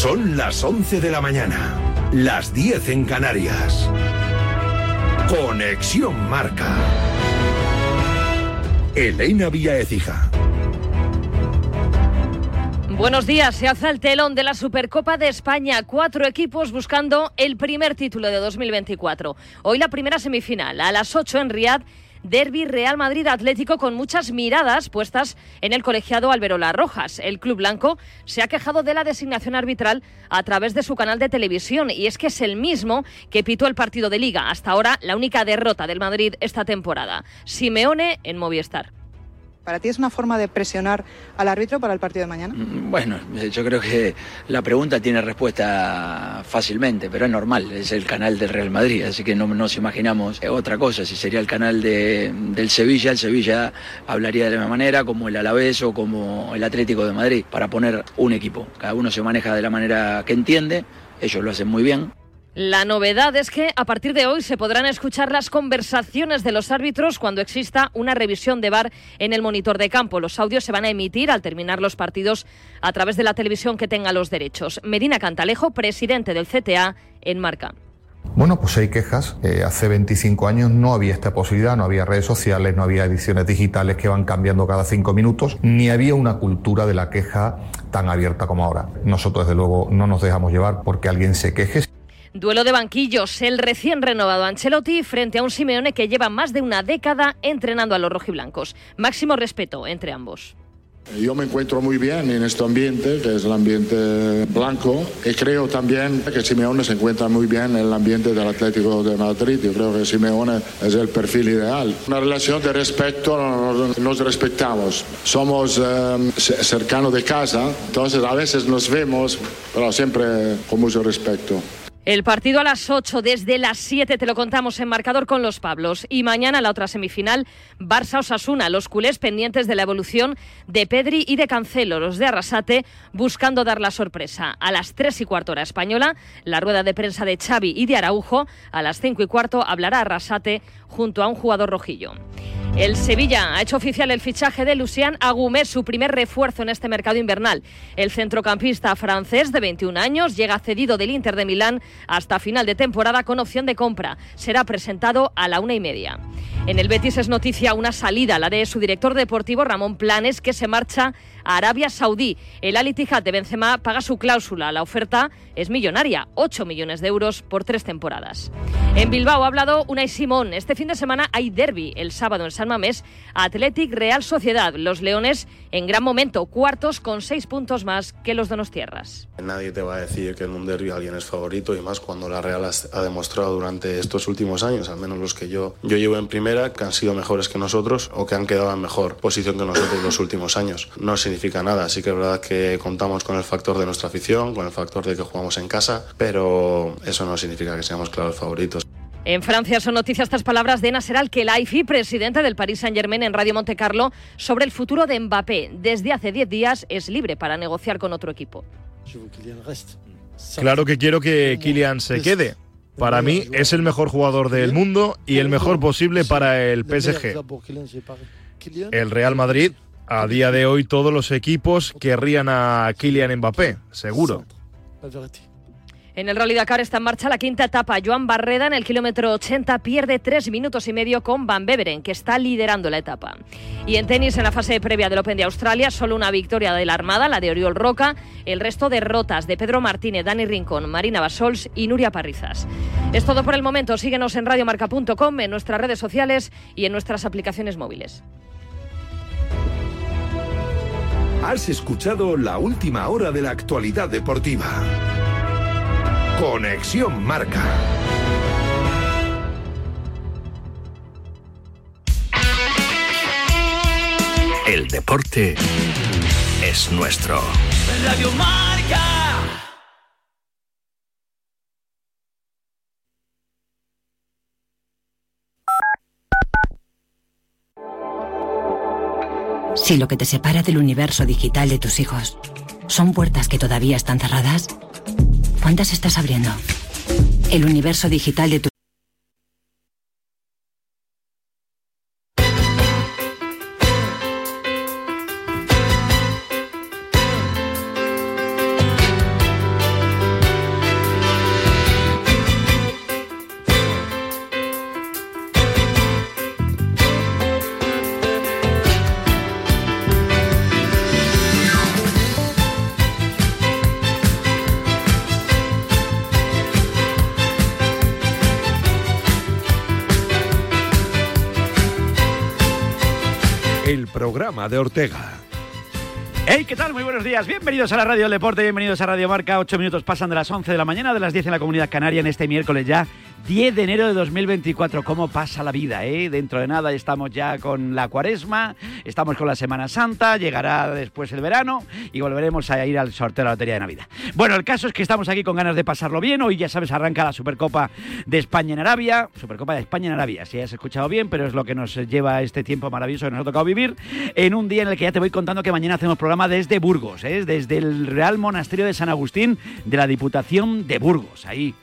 Son las 11 de la mañana, las 10 en Canarias. Conexión Marca. Elena Vía Ecija. Buenos días, se alza el telón de la Supercopa de España. Cuatro equipos buscando el primer título de 2024. Hoy la primera semifinal, a las 8 en Riad. Derby Real Madrid Atlético con muchas miradas puestas en el colegiado Alberola Rojas. El club blanco se ha quejado de la designación arbitral a través de su canal de televisión y es que es el mismo que pitó el partido de liga. Hasta ahora la única derrota del Madrid esta temporada. Simeone en Movistar. ¿Para ti es una forma de presionar al árbitro para el partido de mañana? Mm, bueno, eh, yo creo que la pregunta tiene respuesta fácilmente, pero es normal, es el canal del Real Madrid, así que no nos imaginamos eh, otra cosa. Si sería el canal de, del Sevilla, el Sevilla hablaría de la misma manera, como el Alavés o como el Atlético de Madrid, para poner un equipo. Cada uno se maneja de la manera que entiende, ellos lo hacen muy bien. La novedad es que a partir de hoy se podrán escuchar las conversaciones de los árbitros cuando exista una revisión de VAR en el monitor de campo. Los audios se van a emitir al terminar los partidos a través de la televisión que tenga los derechos. Medina Cantalejo, presidente del CTA, en Marca. Bueno, pues hay quejas. Eh, hace 25 años no había esta posibilidad, no había redes sociales, no había ediciones digitales que van cambiando cada cinco minutos, ni había una cultura de la queja tan abierta como ahora. Nosotros, desde luego, no nos dejamos llevar porque alguien se queje. Duelo de banquillos, el recién renovado Ancelotti frente a un Simeone que lleva más de una década entrenando a los rojiblancos. Máximo respeto entre ambos. Yo me encuentro muy bien en este ambiente, que es el ambiente blanco, y creo también que Simeone se encuentra muy bien en el ambiente del Atlético de Madrid. Yo creo que Simeone es el perfil ideal. Una relación de respeto, nos respetamos. Somos eh, cercanos de casa, entonces a veces nos vemos, pero siempre con mucho respeto. El partido a las 8, desde las 7 te lo contamos en marcador con los Pablos. Y mañana la otra semifinal, Barça-Osasuna, los culés pendientes de la evolución de Pedri y de Cancelo, los de Arrasate, buscando dar la sorpresa. A las 3 y cuarto hora española, la rueda de prensa de Xavi y de Araujo. A las 5 y cuarto hablará Arrasate junto a un jugador rojillo. El Sevilla ha hecho oficial el fichaje de Lucian Agumé, su primer refuerzo en este mercado invernal. El centrocampista francés de 21 años llega cedido del Inter de Milán hasta final de temporada con opción de compra. Será presentado a la una y media. En el Betis es noticia una salida, la de su director deportivo Ramón Planes, que se marcha a Arabia Saudí. El Al Ittihad de Benzema paga su cláusula. La oferta es millonaria, 8 millones de euros por tres temporadas. En Bilbao ha hablado Unai Simón. Este fin de semana hay derby. El sábado en San Mamés, Athletic Real Sociedad. Los Leones en gran momento, cuartos con seis puntos más que los Donostierras. Nadie te va a decir que en un derby alguien es favorito y más cuando la Real ha demostrado durante estos últimos años, al menos los que yo, yo llevo en primera que han sido mejores que nosotros o que han quedado en mejor posición que nosotros los últimos años. No significa nada, así que es verdad que contamos con el factor de nuestra afición, con el factor de que jugamos en casa, pero eso no significa que seamos claros favoritos. En Francia son noticias estas palabras de Nasser Al-Khelaifi, presidente del Paris Saint-Germain en Radio Monte Carlo, sobre el futuro de Mbappé. Desde hace 10 días es libre para negociar con otro equipo. Claro que quiero que Kylian se quede. Para mí es el mejor jugador del mundo y el mejor posible para el PSG. El Real Madrid, a día de hoy todos los equipos querrían a Kylian Mbappé, seguro. En el Rally Dakar está en marcha la quinta etapa. Joan Barreda en el kilómetro 80 pierde tres minutos y medio con Van Beveren, que está liderando la etapa. Y en tenis, en la fase previa del Open de Australia, solo una victoria de la Armada, la de Oriol Roca. El resto derrotas de Pedro Martínez, Dani Rincón, Marina Basols y Nuria Parrizas. Es todo por el momento. Síguenos en radiomarca.com, en nuestras redes sociales y en nuestras aplicaciones móviles. Has escuchado la última hora de la actualidad deportiva. Conexión Marca. El deporte es nuestro. Radio Marca. Si lo que te separa del universo digital de tus hijos son puertas que todavía están cerradas, ¿Cuántas estás abriendo? El universo digital de tu el programa de Ortega. Hey, ¿qué tal? Muy buenos días. Bienvenidos a la Radio del Deporte, bienvenidos a Radio Marca. Ocho minutos pasan de las 11 de la mañana, de las 10 en la Comunidad Canaria en este miércoles ya 10 de enero de 2024. ¿Cómo pasa la vida, eh? Dentro de nada estamos ya con la cuaresma, estamos con la Semana Santa, llegará después el verano y volveremos a ir al sorteo de la Lotería de Navidad. Bueno, el caso es que estamos aquí con ganas de pasarlo bien. Hoy, ya sabes, arranca la Supercopa de España en Arabia. Supercopa de España en Arabia, si has escuchado bien, pero es lo que nos lleva este tiempo maravilloso que nos ha tocado vivir. En un día en el que ya te voy contando que mañana hacemos programa desde Burgos, ¿eh? desde el Real Monasterio de San Agustín de la Diputación de Burgos. Ahí,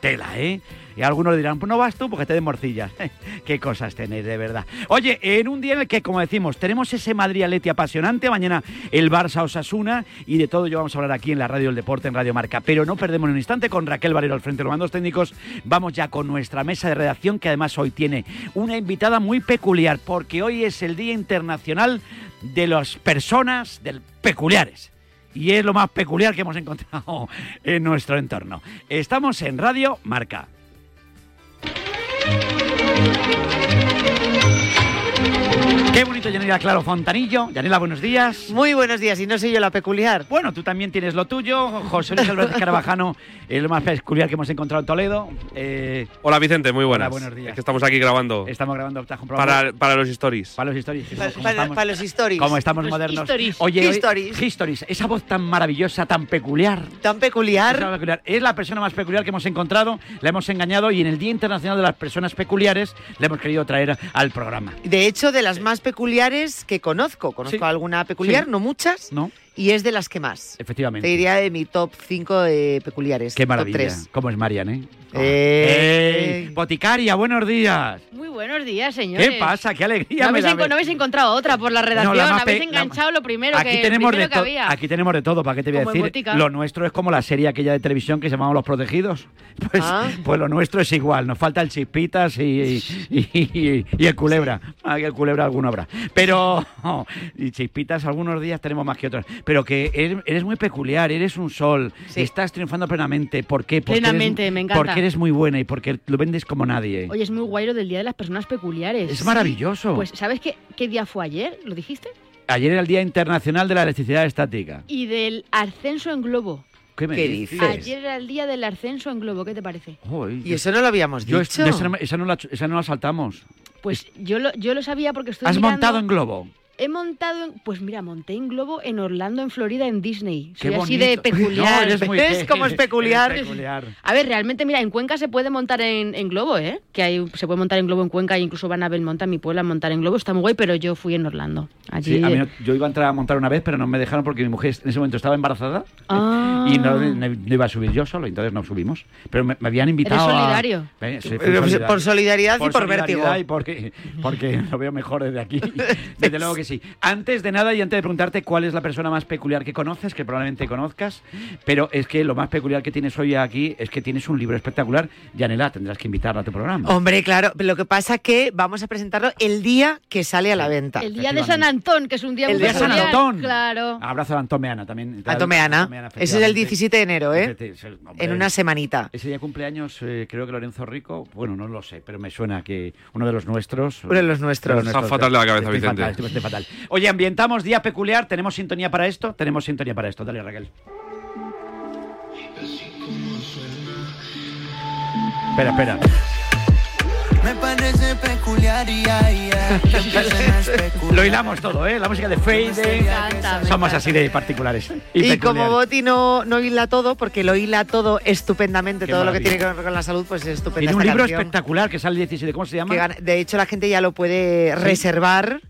tela, ¿eh? Y algunos dirán, pues no vas tú porque te de morcilla. Qué cosas tenéis, de verdad. Oye, en un día en el que, como decimos, tenemos ese Madrid-Aleti apasionante, mañana el Barça-Osasuna y de todo yo vamos a hablar aquí en la Radio del Deporte, en Radio Marca. Pero no perdemos un instante con Raquel Barrero al frente de los mandos técnicos. Vamos ya con nuestra mesa de redacción, que además hoy tiene una invitada muy peculiar, porque hoy es el Día Internacional de las Personas del Peculiares y es lo más peculiar que hemos encontrado en nuestro entorno. Estamos en Radio Marca. Thank you. Qué bonito, Yanela Claro Fontanillo. Yanela, buenos días. Muy buenos días, y no soy yo la peculiar. Bueno, tú también tienes lo tuyo. José Luis Álvarez Carabajano es lo más peculiar que hemos encontrado en Toledo. Eh, hola Vicente, muy buenas. Hola, buenos días. Es que estamos aquí grabando. Estamos grabando. Para, para los stories. Para los stories. Para, para, para los stories. Como estamos modernos. Histories. Oye, Histories. Histories. Esa voz tan maravillosa, tan peculiar. Tan peculiar. Tan peculiar. Es la persona más peculiar que hemos encontrado. La hemos engañado y en el Día Internacional de las Personas Peculiares le hemos querido traer al programa. De hecho, de las más peculiares que conozco. Conozco Sí. alguna peculiar, Sí. no muchas. ¿No? Y es de las que más. Efectivamente. Te diría de mi top 5 de peculiares. Qué top maravilla. 3. ¿Cómo es Marian, eh? Eh. Boticaria, buenos días. Muy buenos días, señores. ¿Qué pasa? ¡Qué alegría No me habéis, no habéis encontrado otra por la redacción, la más habéis la enganchado lo primero Aquí que, tenemos, primero de que había. aquí tenemos de todo, ¿para qué te voy a Como decir? Lo nuestro es como la serie aquella de televisión que se llamaba Los Protegidos. Pues, Ah. pues lo nuestro es igual, nos falta el Chispitas y, y, y- y el Culebra. Ah, que el Culebra alguno habrá. Pero, y Chispitas algunos días tenemos más que otros. Pero que eres, eres muy peculiar, eres un sol, Sí. estás triunfando plenamente. ¿Por qué? Porque Plenamente, eres, me encanta. Porque eres muy buena y porque lo vendes como nadie. Oye, es muy guay lo del Día de las Personas Peculiares. Es maravilloso. Pues, ¿sabes qué, qué día fue ayer? ¿Lo dijiste? Ayer era el Día Internacional de la Electricidad Estática. Y del ascenso en globo. ¿Qué me ¿Qué dices? Ayer era el día del ascenso en globo, ¿qué te parece? Y eso no lo habíamos yo dicho. es- esa, no, esa no la, esa no la saltamos. Pues yo lo, yo lo sabía porque estoy ¿Has mirando- montado en globo? He montado, en- pues mira, monté en globo en Orlando, en Florida, en Disney. Qué Soy así bonito. de peculiar. No, eres muy- ¿Ves cómo es peculiar? Eres peculiar. A ver, realmente, mira, en Cuenca se puede montar en, en globo, ¿eh? Que hay, se puede montar en globo en Cuenca, e incluso van a Belmonte, a mi pueblo, a montar en globo. Está muy guay, pero yo fui en Orlando. Allí. Sí, a mí no- yo iba a entrar a montar una vez, pero no me dejaron porque mi mujer en ese momento estaba embarazada Ah. y no, no iba a subir yo solo, entonces no subimos. Pero me, me habían invitado Eres a-. Eh, sí, Pero solidario. por solidaridad y por solidaridad vértigo. Y porque, porque lo veo mejor desde aquí. Desde luego que sí. Antes de nada y antes de preguntarte cuál es la persona más peculiar que conoces, que probablemente conozcas, pero es que lo más peculiar que tienes hoy aquí es que tienes un libro espectacular. Yanela, tendrás que invitarla a tu programa. Hombre, claro. Lo que pasa que vamos a presentarlo el día que sale a la venta. El día de San Antón, que es un día El muy día de San Antón. Claro. Abrazo a Antón Meana también. Antón Meana. Ese es el efectivamente. 17 de enero, ¿eh? Hombre, En una semanita. Ese día cumpleaños, eh, creo que Lorenzo Rico, bueno, no lo sé, pero me suena que uno de los nuestros. Uno de los nuestros. Está fatal de la cabeza, Vicente. fatal, estoy- estoy fatal. Oye, ambientamos día peculiar, ¿tenemos sintonía para esto? Tenemos sintonía para esto, dale Raquel. Espera, espera. Me parece peculiar y ay. Lo hilamos todo, ¿eh? La música de Fade. me Somos así de particulares. Y, como Boti no, no hila todo, porque lo hila todo estupendamente, Qué todo lo que tiene que ver con la salud, pues es estupenda. Tiene un libro canción, espectacular que sale el 17. ¿Cómo se llama? que de hecho, la gente ya lo puede reservar.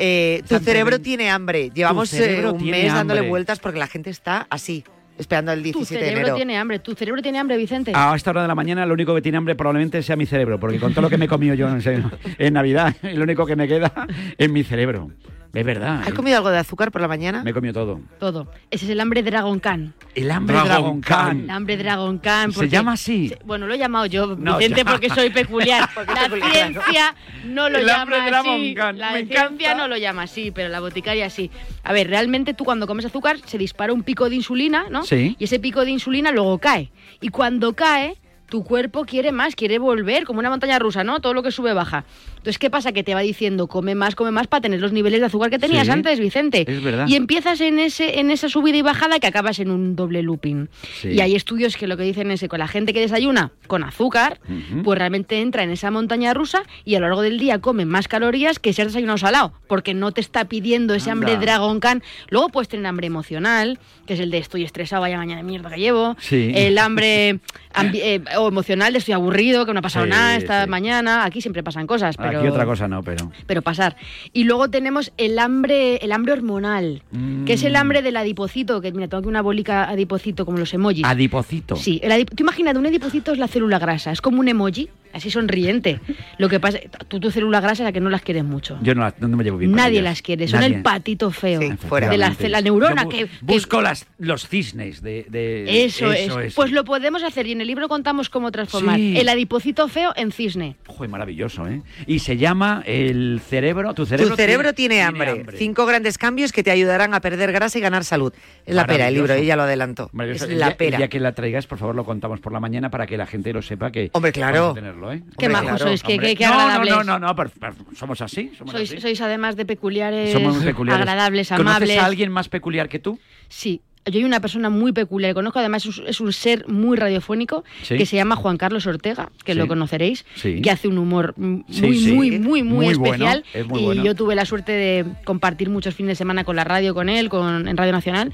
Eh, tu cerebro tiene hambre. Llevamos eh, cerebro un mes dándole hambre. vueltas porque la gente está así, esperando el Tu 17 de cerebro enero. tiene hambre. Tu cerebro tiene hambre, Vicente. A esta hora de la mañana lo único que tiene hambre probablemente sea mi cerebro, porque con todo lo que me he comido yo en, en Navidad, lo único que me queda es mi cerebro. Es verdad. ¿Has ¿eh? comido algo de azúcar por la mañana? Me he comido todo. Todo. Ese es el hambre Dragon Khan. El hambre Dragon Dragon Khan. El hambre Dragon Khan. ¿Se llama así? se- Bueno, lo he llamado yo, No, Vicente, ya. porque soy peculiar. Porque la peculiar, ciencia no lo El hambre llama Dragon así. Khan, La me ciencia encanta. no lo llama así, pero la boticaria sí. A ver, realmente tú cuando comes azúcar se dispara un pico de insulina, ¿no? Sí. Y ese pico de insulina luego cae. Y cuando cae, tu cuerpo quiere más, quiere volver, como una montaña rusa, ¿no? Todo lo que sube baja. Entonces, ¿qué pasa? Que te va diciendo, come más, come más para tener los niveles de azúcar que tenías Sí, antes, Vicente. es verdad. Y empiezas en ese en esa subida y bajada que acabas en un doble looping. Sí. Y hay estudios que lo que dicen es que con la gente que desayuna con azúcar, pues realmente entra en esa montaña rusa y a lo largo del día come más calorías que si has desayunado salado, porque no te está pidiendo ese hambre. Dragon Khan. Luego puedes tener hambre emocional, que es el de estoy estresado, vaya mañana de mierda que llevo. Sí. El hambre eh, o emocional de estoy aburrido, que no ha pasado Sí, nada esta sí. mañana. Aquí siempre pasan cosas, pero Aquí otra cosa no, pero. pero pasar. Y luego tenemos el hambre, el hambre hormonal, que es el Mm. hambre del adipocito, que mira, tengo aquí una bolica adipocito como los emojis. Adipocito. Sí, el adip- tú imagínate, un adipocito es la célula grasa, es como un emoji, así sonriente. Lo que pasa, tú tu célula grasa es la que no las quieres mucho. Yo no, no me llevo bien. con Nadie ellas. las quiere, son Nadie. el patito feo Efectivamente. de la, neurona bu- que, que- Busco las, los cisnes de. de- eso, es. Pues lo podemos hacer y en el libro contamos cómo transformar Sí. el adipocito feo en cisne. Joder, maravilloso, ¿eh? Y se llama el cerebro. Tu cerebro, tu cerebro tiene, hambre. Cinco grandes cambios que te ayudarán a perder grasa y ganar salud. Es la pera, el libro, ella lo adelantó. Es la pera. Día que la traigas, por favor, lo contamos por la mañana para que la gente lo sepa que. Hombre, claro. vamos a tenerlo, ¿eh? Qué majos claro. sois, qué- qué- qué no, no, agradables. No, no, no, pero somos así. Somos Sois, así. sois además de peculiares, Somos muy peculiares. agradables, ¿Conoces amables. a alguien más peculiar que tú? Sí, yo hay una persona muy peculiar, conozco además es un- es un ser muy radiofónico Sí. que se llama Juan Carlos Ortega, que Sí. lo conoceréis, Sí. que hace un humor muy, muy, muy, muy, Muy bueno, especial. es muy y bueno. yo tuve la suerte de compartir muchos fines de semana con la radio, con él, con, en Radio Nacional.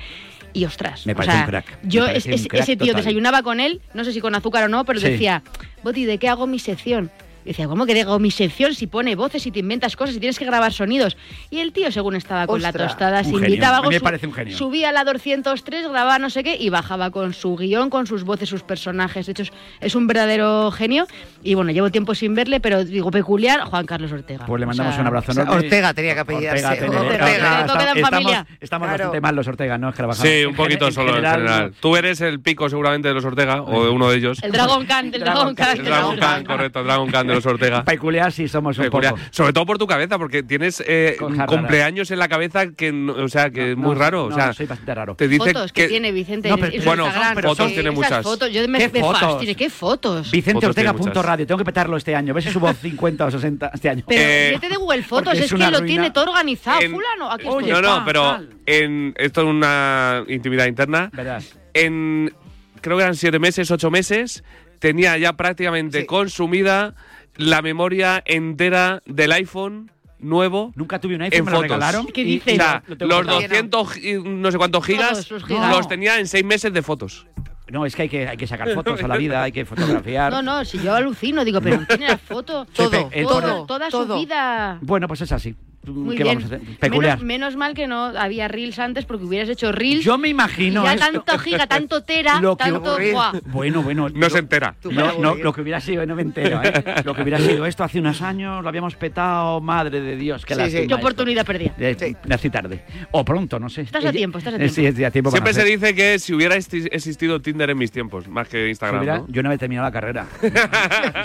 Y ostras, Me o parece sea, un crack, Yo es- un es- crack ese tío total. desayunaba con él, no sé si con azúcar o no, pero Sí. decía, Boti, ¿de qué hago mi sección? Y decía, ¿cómo que digo mi sección si pone voces y te inventas cosas y tienes que grabar sonidos? Y el tío, según estaba con la tostada, se invitaba algo, me parece un genio. subía a la 203, grababa no sé qué y bajaba con su guion, con sus voces, sus personajes. De hecho, es, un verdadero genio. Y bueno, llevo tiempo sin verle, pero digo peculiar, Juan Carlos Ortega. Pues le O mandamos sea, un abrazo enorme. Ortega tenía que apellidarse. Ortega, Ortega. en estamos, familia. estamos Claro. bastante mal los Ortega, ¿no? Es que trabajamos. Sí, un poquito solo en general. Tú eres el pico seguramente de los Ortega o de uno de ellos. El Dragon Khan, el Dragon Khan. El Dragon Khan, correcto, el Dragon Khan de los Ortega. Peculiar sí somos un Peculiar. poco. Sobre todo por tu cabeza, porque tienes eh, raras. cumpleaños en la cabeza que, no- o sea, que es muy No, raro. no, o sea, soy bastante raro. te dice fotos que, tiene Vicente No, en- pero- en bueno, Instagram. fotos Sí, tiene muchas. fotos, yo me, ¿Qué me fotos? fastidio, ¿Qué fotos? Vicente Fotos tiene Ortega punto radio. Tengo que petarlo este año. A ver si subo 50 o 60 este año. Pero Eh, vete de Google Fotos, es, es que lo tiene todo organizado. En- Fulano, aquí estoy. no, no, pero en, esto es una intimidad interna. Verás. En creo que eran siete meses, ocho meses, tenía ya prácticamente Sí. consumida la memoria entera del iPhone nuevo. Nunca tuve un iPhone, En me lo fotos. regalaron. ¿Qué dices? y lo los guardado. 200 gi- no sé cuántos gigas los gigas. los tenía en seis meses de fotos. No, es que hay, que hay que sacar fotos a la vida, hay que fotografiar. No, no, si yo alucino, digo, pero tiene la foto. Todo, todo, todo, toda todo. su vida. Bueno, pues es así. Muy ¿Qué bien. vamos a hacer? Peculiar. Menos, menos mal que no había reels antes porque hubieras hecho reels. Yo me y imagino ya esto. tanto giga, tanto tera, Lo que tanto. ¡buah! Bueno, bueno. No lo- se entera. Tú No, lo que hubiera sido, no me entero, ¿eh? Lo que hubiera sido esto hace unos años, lo habíamos petado, madre de Dios, qué Sí, lástima sí. Qué esto. oportunidad perdida. Eh, Sí. Nací tarde. O pronto, no sé. Estás a Eh, tiempo, estás a eh, tiempo. Sí, estoy a tiempo. para Siempre se dice que si hubiera existido Tinder en mis tiempos, más que Si Instagram, hubiera- ¿no? Yo no había terminado la carrera. si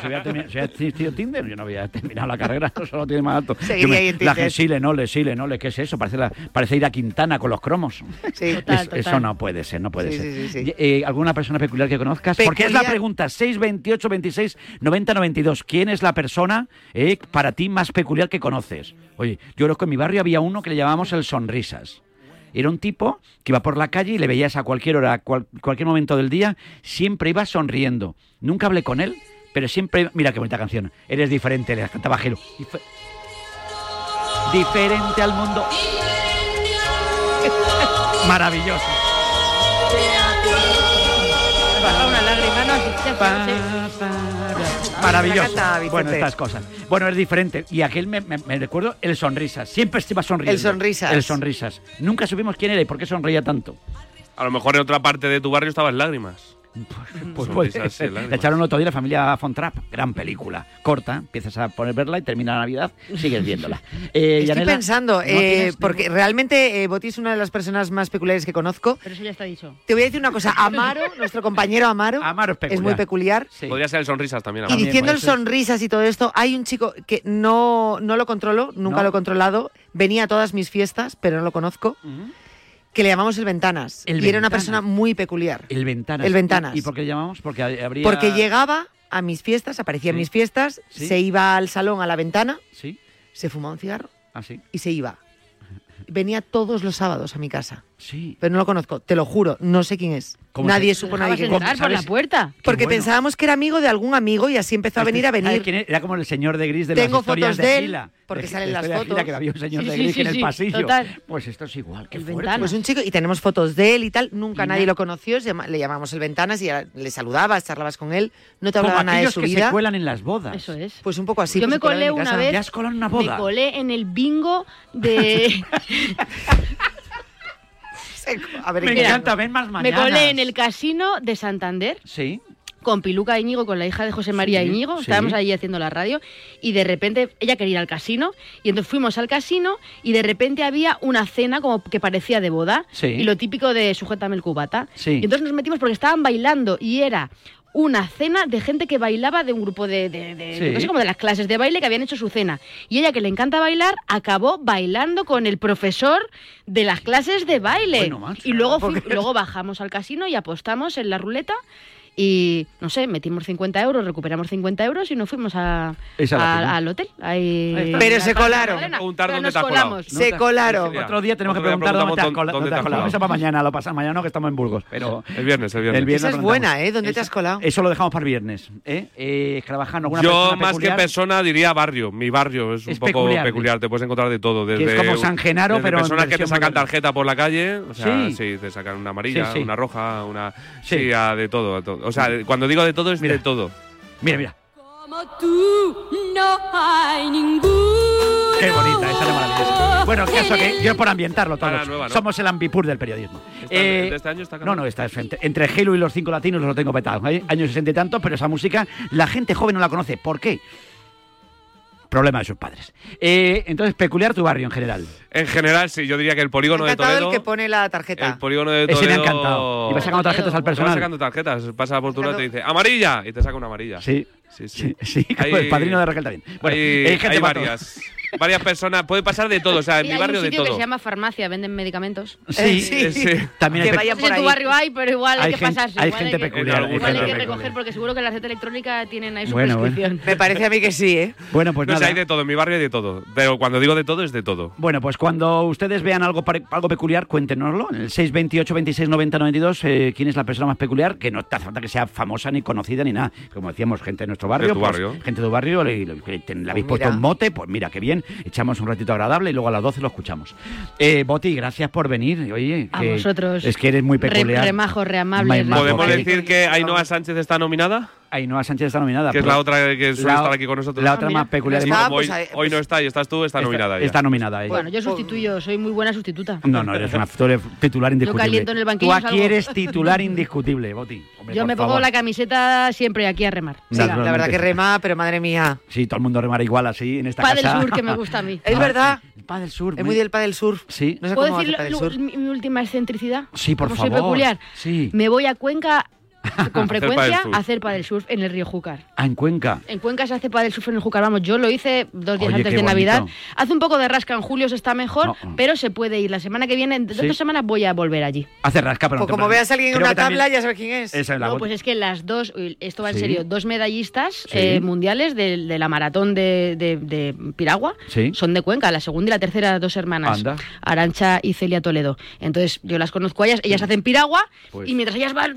hubiera, termi- si hubiera existido Tinder, yo no había terminado la carrera, solo tiene más alto. Seguiría ahí en la Tinder. Gesile, no le, no le, ¿qué es eso? Parece, la- parece ir a Quintana con los cromos. Sí. Total, Es- total. Eso no puede ser, no puede Sí, ser. sí, sí, sí. Eh, ¿Alguna persona peculiar que conozcas? Porque es la pregunta 628 26 90 92. ¿Quién es la persona eh, para ti más peculiar que conoces? Oye, yo creo que en mi barrio había uno que le llamábamos el Sonrisas. Era un tipo que iba por la calle y le veías a cualquier hora, cual- cualquier momento del día, siempre iba sonriendo. Nunca hablé con él, pero siempre. Mira qué bonita canción. Eres diferente, le cantaba Jero. Dife- diferente al mundo. Maravilloso. Baja una lágrima, no, Pa, pa, Maravilloso. encanta. Bueno, estas cosas. Bueno, es diferente. Y aquel me, me- me recuerdo el sonrisas. Siempre estaba sonriendo. El sonrisas. El sonrisas. Nunca supimos quién era y por qué sonreía tanto. A lo mejor en otra parte de tu barrio estabas lágrimas. Pues ser. lágrimas. La echaron otro día la familia Fontrap. Gran película. Corta, empiezas a poner verla y termina la Navidad, sigues viéndola. Eh, Estoy Yanela, pensando, ¿no eh, porque realmente eh, Boti es una de las personas más peculiares que conozco. Pero eso ya está dicho. Te voy a decir una cosa, Amaro, nuestro compañero Amaro, Amaro es peculiar. muy peculiar. Sí. Podría ser el sonrisas también. Y Amaro. diciendo el sonrisas y todo esto, hay un chico que no, no lo controlo, nunca ¿No? lo he controlado, venía a todas mis fiestas, pero no lo conozco. Que le llamamos el Ventanas. El y era una persona muy peculiar. El Ventanas. El Ventanas. ¿Y, por qué le llamamos? Porque habría... Porque llegaba a mis fiestas, aparecía en mis fiestas, Sí. se iba al salón, a la ventana, Sí, se fumaba un cigarro así. y se iba. Venía todos los sábados a mi casa. Sí. Pero no lo conozco, te lo juro, no sé quién es. ¿Cómo Nadie se- supo nadie quién entrar por la puerta. Porque bueno. pensábamos que era amigo de algún amigo y así empezó a venir a ¿Sabes venir. quién era? Como el señor de gris de Tengo las historias fotos de él, Gila. porque De- salen de las de Gila, fotos. que había un señor Sí, de sí, gris sí, en el sí, pasillo. total. Pues esto es igual, qué El fuerte. Ventanas. Pues un chico, y tenemos fotos de él y tal, nunca Y nadie na- lo conoció, le llamamos el Ventanas y le saludabas, charlabas con él, no te Como hablaba nada de su que vida. se cuelan en las bodas. Eso es. Pues un poco así. Yo pues me colé una vez. ¿Ya has colado en una Me boda? colé en el bingo de. A ver, Me ¿en qué- encanta, ven más me mañanas. colé en el casino de Santander. Sí. con Piluca Íñigo, con la hija de José María Sí, Íñigo. sí. Estábamos allí haciendo la radio y de repente ella quería ir al casino y entonces fuimos al casino y de repente había una cena como que parecía de boda Sí. y lo típico de sujétame el cubata. Sí. Y entonces nos metimos porque estaban bailando y era una cena de gente que bailaba de un grupo de, de, de- Sí. no sé, como de las clases de baile que habían hecho su cena. Y ella, que le encanta bailar, acabó bailando con el profesor de las clases de baile. Bueno, macho, y luego, fui- luego bajamos al casino y apostamos en la ruleta y, no sé, metimos 50 euros, recuperamos 50 euros y nos fuimos a, al hotel. Ahí-. Pero se colaron. Preguntar Pero dónde nos te has colado. colamos. Se colaron. Otro día tenemos que preguntar dónde te has colado. dónde dónde te has te has colado. colado. Eso para mañana, lo pasa mañana, no, que estamos en Burgos. Pero El viernes, el viernes. el viernes Esa es buena, ¿eh? ¿Dónde te has colado? Eso lo dejamos para el viernes. ¿eh? eh Escarabajano, ¿alguna Yo, persona más peculiar? que persona, diría barrio. Mi barrio es un Es poco peculiar. peculiar. Te puedes encontrar de todo. Desde, es como San Genaro, pero personas que te sacan tarjeta por la calle. O sea, Sí. sí, te sacan una amarilla, una roja, una. Sí. De todo, a todo. O sea, cuando digo de todo, es Mira. de todo. Mira, mira. Como tú no hay ningún. Qué bonita, esa es maravillosa. Bueno, el caso que yo por ambientarlo todos. la nueva, ¿no? Somos el ambipur del periodismo. Esta- Eh, de este año está no, no, esta es entre, entre Gelo y los cinco latinos lo tengo petado. ¿eh? Años 60 y tantos, pero esa música la gente joven no la conoce. ¿Por qué? Problema de sus padres. Eh, entonces, peculiar tu barrio en general. En general, sí, yo diría que el polígono de encantado Toledo. el que pone la tarjeta. El polígono de Ese Toledo. me ha encantado. Y va sacando tarjetas al Te va personal. sacando tarjetas. Pasa por tu lado y te dice ¡Amarilla! Y te saca una amarilla. Sí, sí, sí. sí, sí, como el padrino de Raquel también. Bueno, hay, hay gente hay varias. Varias personas. Puede pasar de todo. O sea, en mi hay barrio un de sitio que todo. se llama farmacia, venden medicamentos. Sí, Sí. sí. También Que hay pe- vayan No sé por en tu barrio hay, pero igual hay, Hay que gente- pasarse. hay igual gente que, peculiar, hay igual hay que peculiar. recoger porque seguro que la receta electrónica tienen ahí su Bueno, bueno. prescripción. Me parece a mí que sí, ¿eh? Bueno, pues no nada. hay de todo. En mi barrio hay de todo. Pero cuando digo de todo, es de todo. Bueno, pues cuando ustedes vean algo, algo peculiar, cuéntenoslo. En el 628 26 90 92, eh, ¿quién es la persona más peculiar? Que no te hace falta que sea famosa ni conocida ni nada. Como decíamos, gente de nuestro barrio. De tu pues, barrio. gente de tu barrio, le, le- que te- le habéis Pues puesto un mote, pues mira, qué bien. Echamos un ratito agradable y luego a las 12 lo escuchamos. Eh, Boti, gracias por venir. Oye, A que vosotros. Es que eres muy Re- peculiar. remajos, reamables. Muy majo, ¿Podemos que- decir que Ainhoa Sánchez está nominada? Ainhoa Sánchez está nominada. Que es la otra que suele la- estar aquí con nosotros. La Ah, otra mira. más peculiar. Está, pues, hoy, no está y estás tú, está, nominada. Está nominada ella. Bueno, yo sustituyo, soy muy buena sustituta. No, no, eres una tú eres titular indiscutible. caliento en el banquillo, Tú aquí salgo. eres titular indiscutible, Boti. Hombre, Yo me pongo favor. la camiseta siempre aquí a remar. Sí, la verdad que rema, pero madre mía. Sí, todo el mundo remar igual así en esta casa. sur que me gusta a mí. Es verdad. El pa del sur. Es muy del pa del sur. Sí. No sé ¿Puedo cómo decir mi, última excentricidad? Sí, por Como favor. soy peculiar. Sí. Me voy a Cuenca con Hacer frecuencia a hacer paddle surf en el río Júcar. Ah, en Cuenca. En Cuenca se hace paddle surf en el Júcar. Vamos, yo lo hice dos días Oye, antes de Navidad. Hace un poco de rasca en julio, se está mejor, No, no. pero se puede ir. La semana que viene, de Sí. dos semanas, voy a volver allí. Hace rasca, pero no Pues te como veas a alguien en una también- tabla, ya sabes quién es. Esa es la No, pues es que las dos, esto va en Sí. serio, dos medallistas Sí. eh, mundiales de, de la maratón de, de- de Piragua Sí. son de Cuenca, la segunda y la tercera dos hermanas, Anda. Arancha y Celia Toledo. Entonces yo las conozco a ellas, ellas hacen Piragua Pues- y mientras ellas van,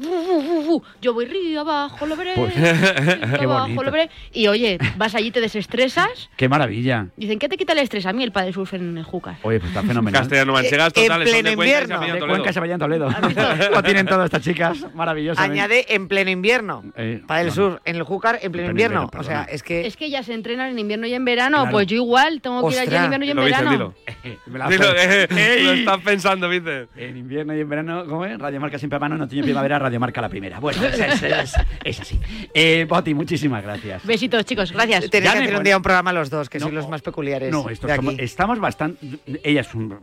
fu, yo voy río abajo, lo veré, Pues- río Qué abajo, bonito. lo veré. Y oye, vas allí, te desestresas. Qué maravilla. Dicen, ¿qué te quita el estrés? A mí el padre surf en el Júcar. Oye, pues está fenomenal. Castellano manchegas En pleno invierno. de. Cuenca se vayan a Toledo. Lo tienen todas estas chicas maravillosas. Añade en pleno invierno. Eh, no, sur, en el Júcar, en pleno pleno invierno. invierno, O sea, es que. Es que ellas se entrenan en invierno y en verano, Claro. pues yo igual tengo que ir allí en invierno y en Vicen, verano. dilo. Me la Dilo, eh, lo estás pensando, Vicen. En invierno y en verano, ¿cómo es? Radio Marca siempre a mano, otoño y primavera, Radio Marca la primera. Bueno, es, es- es- es así. Eh, Boti, muchísimas gracias. Besitos, chicos, gracias. Tenéis Ya que me hacer un día un programa los dos, que No, sois los más peculiares. No, esto de somos- aquí. estamos bastante. Ella es un.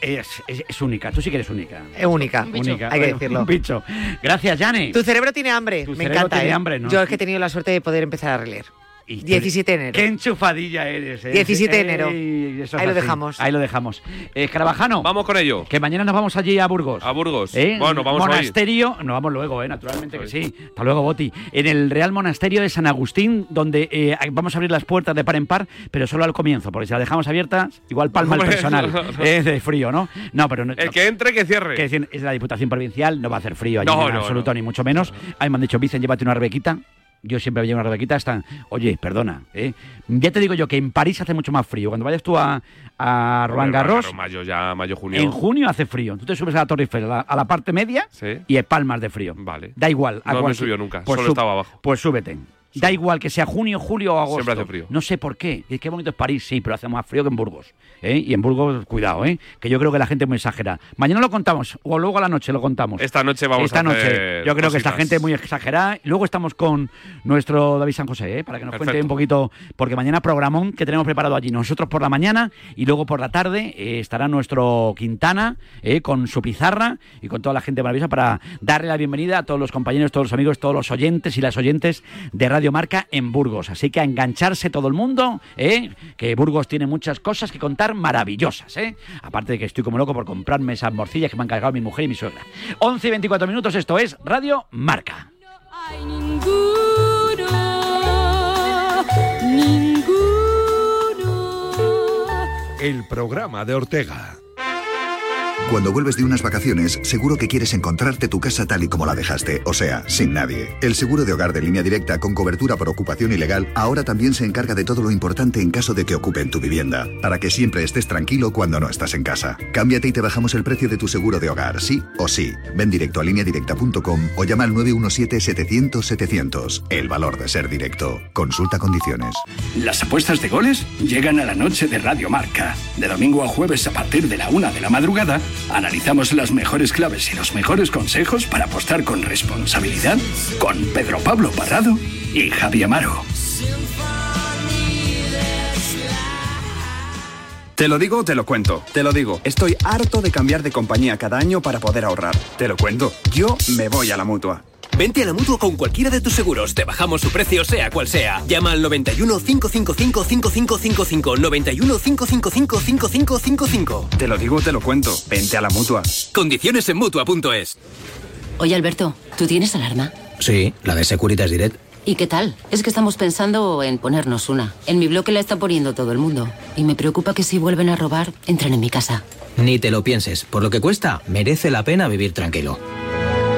ella es, es- es única, tú sí que eres única. Es única. Un bicho. Única, Hay que decirlo. Un bicho. Gracias, Jane. Tu cerebro tiene hambre. Tu Me cerebro encanta, tiene ¿eh? hambre, ¿no? Yo es que he tenido la suerte de poder empezar a releer. 17 de enero. Qué enchufadilla eres. ¿eh? 17 de enero. Ey, eso es Ahí lo así. dejamos. Ahí lo dejamos. Eh, Carabajano. Vamos con ello. Que mañana nos vamos allí a Burgos. A Burgos. ¿Eh? Bueno, vamos a ir. Monasterio. No vamos luego, eh, naturalmente que sí. Hasta luego, Boti. En el Real Monasterio de San Agustín, donde eh, vamos a abrir las puertas de par en par, pero solo al comienzo, porque si las dejamos abiertas, igual palma el personal. no, no. Es de frío, ¿no? No, pero no, El que entre, que cierre. que es la Diputación Provincial, no va a hacer frío allí No, en no, absoluto, no. ni mucho menos. Ahí me han dicho, Vicen, llévate una rebequita. Yo siempre llevo una rebequita. Están, oye, perdona, ¿eh? ya te digo yo que en París hace mucho más frío. Cuando vayas tú a, a Roland Garros, mayo ya, mayo, junio. en junio hace frío. Tú te subes a la Torre Eiffel, a la, a la parte media, Sí. y palmas de frío. Vale. Da igual. a No me subió nunca, pues solo estaba abajo. Pues súbete. Da igual que sea junio, julio o agosto. Siempre hace frío. No sé por qué. Qué bonito es París, sí, pero hace más frío que en Burgos. ¿eh? Y en Burgos, cuidado, ¿eh? que yo creo que la gente es muy exagera. Mañana lo contamos, o luego a la noche lo contamos. Esta noche vamos Esta a noche. hacer Yo creo que esta gente es muy exagerada. Y Luego estamos con nuestro David San José, ¿eh? para que nos cuente un poquito, porque mañana programón que tenemos preparado allí. Nosotros por la mañana y luego por la tarde eh, estará nuestro Quintana eh, con su pizarra y con toda la gente maravillosa para darle la bienvenida a todos los compañeros, todos los amigos, todos los oyentes y las oyentes de Radio Marca en Burgos. Así que a engancharse todo el mundo, ¿eh? que Burgos tiene muchas cosas que contar maravillosas. ¿eh? Aparte de que estoy como loco por comprarme esas morcillas que me han cargado mi mujer y mi suegra. 11 y 24 minutos, esto es Radio Marca. hay ninguno, ninguno. El programa de Ortega. Cuando vuelves de unas vacaciones, seguro que quieres encontrarte tu casa tal y como la dejaste, o sea, sin nadie. El seguro de hogar de línea directa con cobertura por ocupación ilegal ahora también se encarga de todo lo importante en caso de que ocupen tu vivienda, para que siempre estés tranquilo cuando no estás en casa. Cámbiate y te bajamos el precio de tu seguro de hogar, sí o sí. Ven directo a lineadirecta.com o llama al 917-700-700. El valor de ser directo. Consulta condiciones. Las apuestas de goles llegan a la noche de Radio Marca. De domingo a jueves a partir de la una de la madrugada, analizamos las mejores claves y los mejores consejos para apostar con responsabilidad con Pedro Pablo Parrado y Javi Amaro. Te lo digo, te lo cuento. Te lo digo. Estoy harto de cambiar de compañía cada año para poder ahorrar. Te lo cuento. Yo me voy a la mutua. Vente a la mutua con cualquiera de tus seguros. Te bajamos su precio, sea cual sea. Llama al 91 555 5555. 91 555 5555. Te lo digo, te lo cuento. Vente a la mutua. Condiciones en mutua.es. Oye, Alberto, ¿tú tienes alarma? Sí, la de Securitas Direct. ¿Y qué tal? Es que estamos pensando en ponernos una. En mi bloque la está poniendo todo el mundo. Y me preocupa que si vuelven a robar, entren en mi casa. Ni te lo pienses. Por lo que cuesta, merece la pena vivir tranquilo.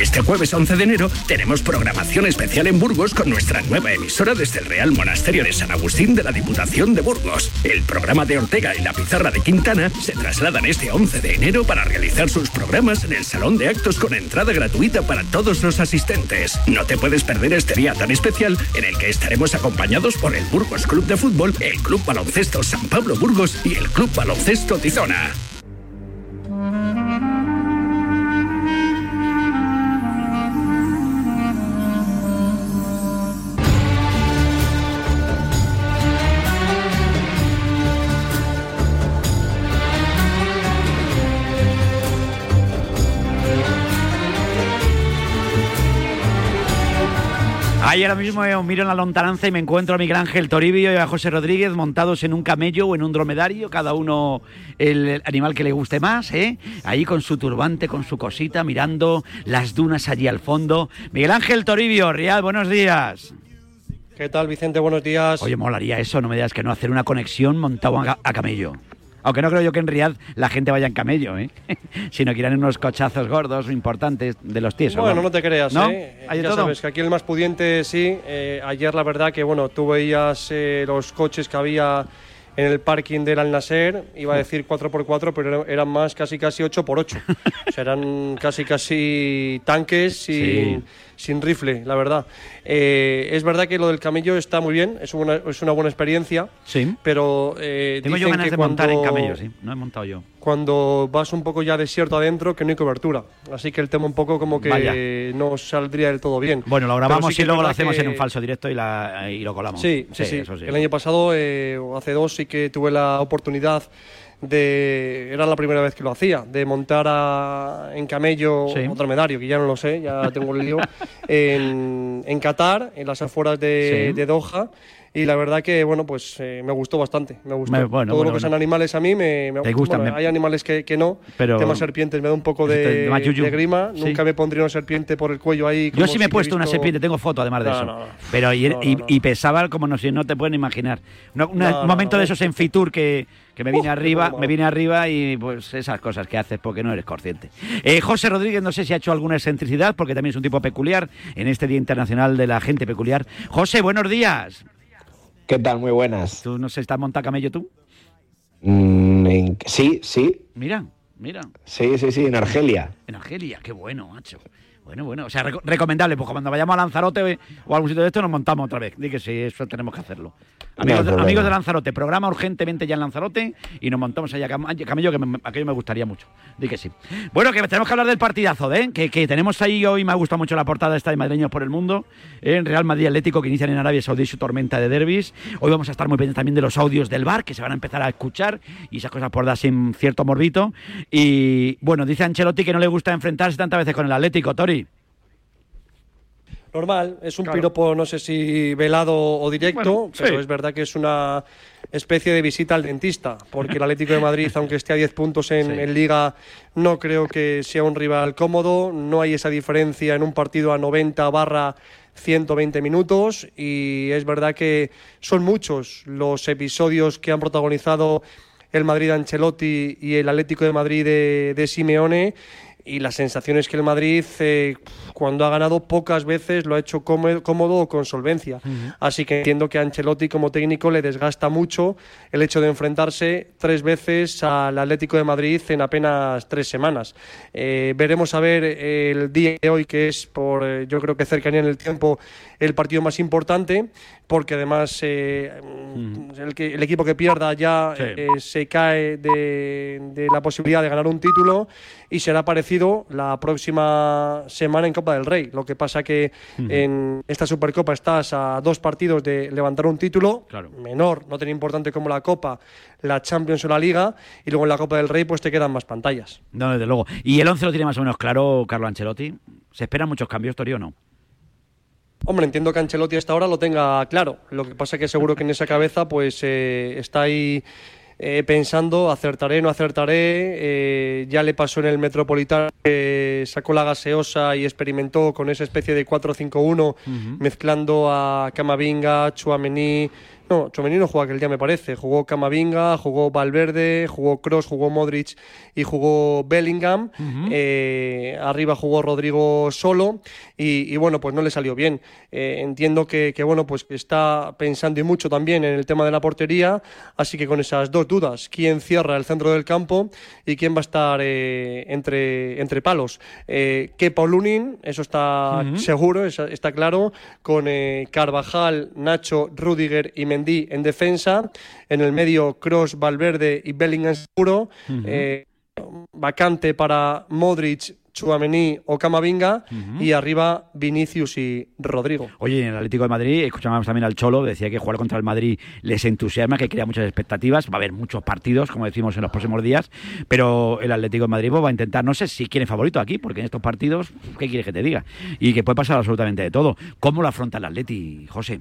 Este jueves 11 de enero tenemos programación especial en Burgos con nuestra nueva emisora desde el Real Monasterio de San Agustín de la Diputación de Burgos. El programa de Ortega y la pizarra de Quintana se trasladan este 11 de enero para realizar sus programas en el Salón de Actos con entrada gratuita para todos los asistentes. No te puedes perder este día tan especial en el que estaremos acompañados por el Burgos Club de Fútbol, el Club Baloncesto San Pablo Burgos y el Club Baloncesto Tizona. Ahí ahora mismo miro en la lontananza y me encuentro a Miguel Ángel Toribio y a José Rodríguez montados en un camello o en un dromedario, cada uno el animal que le guste más, ¿eh? Ahí con su turbante, con su cosita, mirando las dunas allí al fondo. Miguel Ángel Toribio, Rial, buenos días. ¿Qué tal, Vicente? Buenos días. Oye, molaría eso, no me digas que no hacer una conexión montado a camello. Aunque no creo yo que en Riad la gente vaya en camello, ¿eh? sino que irán en unos cochazos gordos importantes de los tiesos. Bueno, no te creas, ¿No? ¿eh? ¿Hay de ya todo? sabes que aquí el más pudiente sí. Eh, ayer la verdad que, bueno, tú veías eh, los coches que había en el parking del Al Nasser, iba a decir 4x4, pero eran más casi casi 8x8. o sea, eran casi casi tanques sin, sin rifle, la verdad. Eh, es verdad que lo del camello está muy bien, es una, es una buena experiencia, Sí. pero eh, Tengo yo dicen ganas que de montar en cuando- camello, sí. No he montado yo. cuando vas un poco ya desierto adentro que no hay cobertura. Así que el tema un poco como que Vaya. no saldría del todo bien. Bueno, lo grabamos sí y luego lo hacemos que- en un falso directo y, la, y lo colamos. Sí, sí, sí. eso sí. El año pasado, eh, o hace dos, sí que tuve la oportunidad de era la primera vez que lo hacía, de montar a- en camello Sí. otro medario, que ya no lo sé, ya tengo el lío, en, en Qatar, en las afueras de, Sí. de Doha. Y la verdad que, bueno, pues eh, me gustó bastante. Me gustó. Me- bueno, Todo bueno, lo que sean animales a mí me, me Te gustan, bueno, me- Hay animales que, que no. Pero- Tema serpientes me da un poco de, de grima. Sí. Nunca me pondría una serpiente por el cuello ahí. Yo sí me he puesto una visto- serpiente, tengo foto además de No, eso. no, no. Pero y, y- y pesaba como no sé, no te pueden imaginar. Una- una- un momento de esos en Fitur que, que me vine Uf, arriba, me vine arriba y pues esas cosas que haces porque no eres consciente. Eh, José Rodríguez, no sé si ha hecho alguna excentricidad porque también es un tipo peculiar en este Día Internacional de la Gente Peculiar. José, buenos días. ¿Qué tal? Muy buenas. ¿Tú no sé, estás monta camello tú? Mm, en- sí, sí, Mira, mira. sí, sí, sí, en Argelia. En Argelia, qué bueno, macho. Bueno, bueno, o sea, reco- recomendable, pues cuando vayamos a Lanzarote o a algún sitio de esto nos montamos otra vez. Di que sí, eso tenemos que hacerlo. Amigos, amigos de Lanzarote, programa urgentemente ya en Lanzarote y nos montamos allá cam- camello, que me- aquello me gustaría mucho. Di que sí. Bueno, que tenemos que hablar del partidazo, ¿eh? Que, que tenemos ahí hoy, me ha gustado mucho la portada esta de Madrileños por el Mundo, ¿eh? en Real Madrid Atlético, que inician en Arabia Saudí su tormenta de derbis. Hoy vamos a estar muy pendientes también de los audios del bar, que se van a empezar a escuchar y esas cosas por dar sin cierto morbito. Y bueno, dice Ancelotti que no le gusta enfrentarse tantas veces con el Atlético, Tori. Normal, es un Claro. piropo, no sé si velado o directo, Bueno, sí. pero es verdad que es una especie de visita al dentista, porque el Atlético de Madrid, aunque esté a 10 puntos en, en Liga, no creo que sea un rival cómodo, no hay esa diferencia en un partido a 90 barra 120 minutos y es verdad que son muchos los episodios que han protagonizado el Madrid de Ancelotti y el Atlético de Madrid de, de Simeone y la sensación es que el Madrid eh, cuando ha ganado pocas veces lo ha hecho cómodo, o con solvencia. Así que entiendo que a Ancelotti como técnico le desgasta mucho el hecho de enfrentarse tres veces al Atlético de Madrid en apenas tres semanas. Eh, veremos a ver eh, el día de hoy, que es por eh, yo creo que cercanía en el tiempo el partido más importante, porque además eh, el, que- el equipo que pierda ya Sí. se cae de, de la posibilidad de ganar un título y será parecido la próxima semana en Copa del Rey. Lo que pasa que en esta Supercopa estás a dos partidos de levantar un título menor, no tan importante como la Copa, la Champions o la Liga, y luego en la Copa del Rey pues te quedan más pantallas. No, desde luego. ¿Y el 11 lo tiene más o menos claro Carlo Ancelotti? ¿Se esperan muchos cambios, Tori, o no? Hombre, entiendo que Ancelotti hasta ahora lo tenga claro. Lo que pasa que seguro que en esa cabeza pues eh, está ahí eh, pensando, acertaré, no acertaré. eh, ya le pasó en el Metropolitano que sacó la gaseosa y experimentó con esa especie de 4-5-1 mezclando a Camavinga, Chuamení. No, Chuamení no jugó aquel día, me parece. Jugó Camavinga, jugó Valverde, jugó Cross, jugó Modric y jugó Bellingham. Eh, arriba jugó Rodrigo solo y, y, bueno, pues no le salió bien. Eh, entiendo que, que, bueno, pues que está pensando y mucho también en el tema de la portería, así que con esas dos dudas, quién cierra el centro del campo y quién va a estar eh, entre, entre palos. Eh, Kepa o Lunin, eso está seguro, está claro, con Carvajal, Nacho, Rudiger y Mendy en defensa, en el medio Cross, Valverde y Bellingham seguro, eh, vacante para Modric, Chuamení o Camavinga y arriba Vinicius y Rodrigo. Oye, en el Atlético de Madrid, escuchábamos también al Cholo, decía que jugar contra el Madrid les entusiasma, que crea muchas expectativas, va a haber muchos partidos, como decimos en los próximos días, pero el Atlético de Madrid pues, va a intentar, no sé si quiere favorito aquí, porque en estos partidos, ¿qué quieres que te diga? Y que puede pasar absolutamente de todo. ¿Cómo lo afronta el Atleti, José?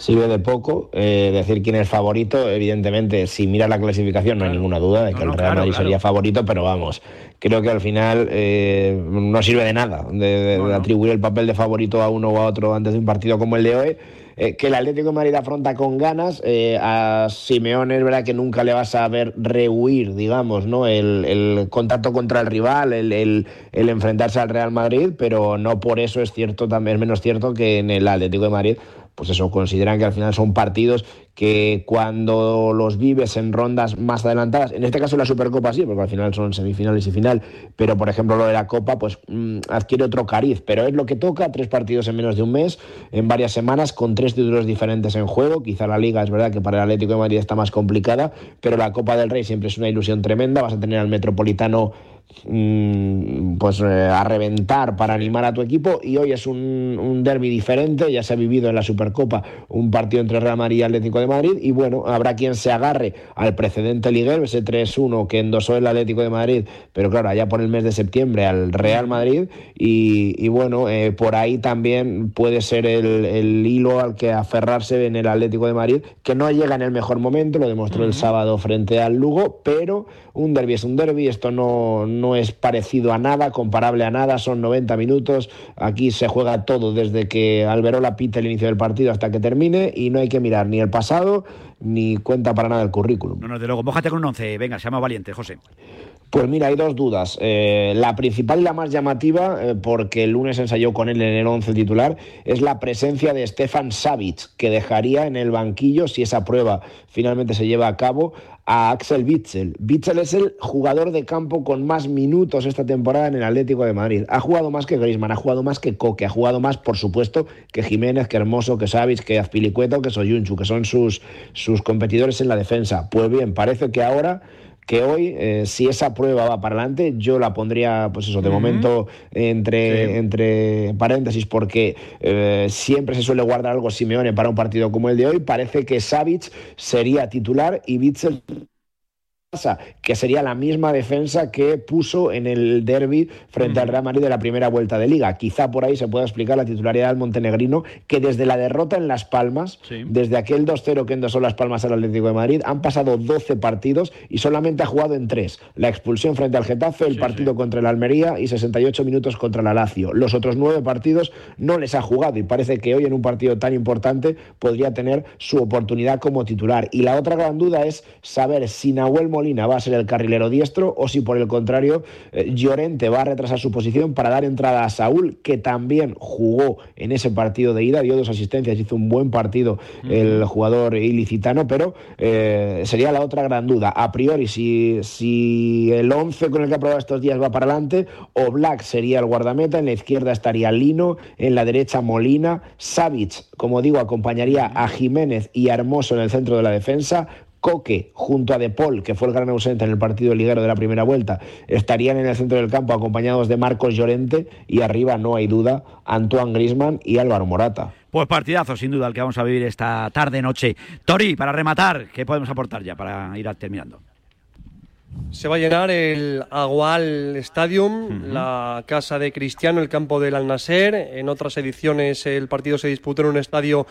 Sirve de poco eh, decir quién es favorito. Evidentemente, si miras la clasificación, no hay ninguna duda de que el Real Madrid claro. sería favorito, pero vamos, creo que al final eh, no sirve de nada de, de- de atribuir el papel de favorito a uno o a otro antes de un partido como el de hoy. Eh, que el Atlético de Madrid afronta con ganas. eh, a Simeone es verdad que nunca le vas a ver rehuir, digamos, ¿no? el, el contacto contra el rival, el, el- el enfrentarse al Real Madrid, pero no por eso es cierto, también es menos cierto que en el Atlético de Madrid pues eso, consideran que al final son partidos que cuando los vives en rondas más adelantadas, en este caso la Supercopa sí, porque al final son semifinales y final, pero por ejemplo lo de la Copa, pues mm, adquiere otro cariz, pero es lo que toca, tres partidos en menos de un mes, en varias semanas, con tres títulos diferentes en juego, quizá la Liga es verdad que para el Atlético de Madrid está más complicada, pero la Copa del Rey siempre es una ilusión tremenda, vas a tener al Metropolitano pues eh, a reventar para animar a tu equipo. Y hoy es un, un derby diferente, ya se ha vivido en la Supercopa un partido entre Real Madrid y Atlético de Madrid. Y bueno, habrá quien se agarre al precedente liguero, ese 3-1 que endosó el Atlético de Madrid, pero claro, allá por el mes de septiembre al Real Madrid. Y, y bueno, eh, por ahí también puede ser el, el hilo al que aferrarse en el Atlético de Madrid, que no llega en el mejor momento, lo demostró el sábado frente al Lugo, pero un derby es un derby, esto no, no es parecido a nada, comparable a nada, son 90 minutos, aquí se juega todo desde que Alberola pita el inicio del partido hasta que termine y no hay que mirar ni el pasado ni cuenta para nada el currículum. No, no, de luego, mójate con un 11. Venga, se llama valiente, José. Pues mira, hay dos dudas. Eh, la principal y la más llamativa, eh, porque el lunes ensayó con él en el 11 titular, es la presencia de Stefan Savic, que dejaría en el banquillo, si esa prueba finalmente se lleva a cabo, a Axel Witzel. Witzel es el jugador de campo con más minutos esta temporada en el Atlético de Madrid. Ha jugado más que Griezmann, ha jugado más que Coque, ha jugado más, por supuesto, que Jiménez, que Hermoso, que Savic, que Azpilicueta, que Soyunchu, que son sus, sus competidores en la defensa. Pues bien, parece que ahora que hoy, eh, si esa prueba va para adelante, yo la pondría, pues eso, de momento entre, entre paréntesis, porque eh, siempre se suele guardar algo Simeone para un partido como el de hoy. Parece que Savic sería titular y Bitzel que sería la misma defensa que puso en el derby frente al Real Madrid de la primera vuelta de liga. Quizá por ahí se pueda explicar la titularidad del montenegrino, que desde la derrota en Las Palmas, desde aquel 2-0 que endosó Las Palmas al Atlético de Madrid, han pasado 12 partidos y solamente ha jugado en tres. La expulsión frente al Getafe, el partido contra el Almería y 68 minutos contra la Lazio. Los otros nueve partidos no les ha jugado y parece que hoy en un partido tan importante podría tener su oportunidad como titular. Y la otra gran duda es saber si Nahuel Molina va a ser el carrilero diestro o si por el contrario eh, Llorente va a retrasar su posición para dar entrada a Saúl, que también jugó en ese partido de ida, dio dos asistencias, hizo un buen partido el jugador ilicitano, pero eh, sería la otra gran duda. A priori, si, si el 11 con el que ha probado estos días va para adelante, o Black sería el guardameta, en la izquierda estaría Lino, en la derecha Molina, Savic, como digo, acompañaría a Jiménez y a Hermoso en el centro de la defensa, Coque junto a De Paul, que fue el gran ausente en el partido liguero de la primera vuelta, estarían en el centro del campo acompañados de Marcos Llorente y arriba, no hay duda, Antoine Grisman y Álvaro Morata. Pues partidazo, sin duda, el que vamos a vivir esta tarde-noche. Tori, para rematar, ¿qué podemos aportar ya para ir terminando? Se va a llenar el Agual Stadium, la casa de Cristiano, el campo del Al Nasser. En otras ediciones el partido se disputó en un estadio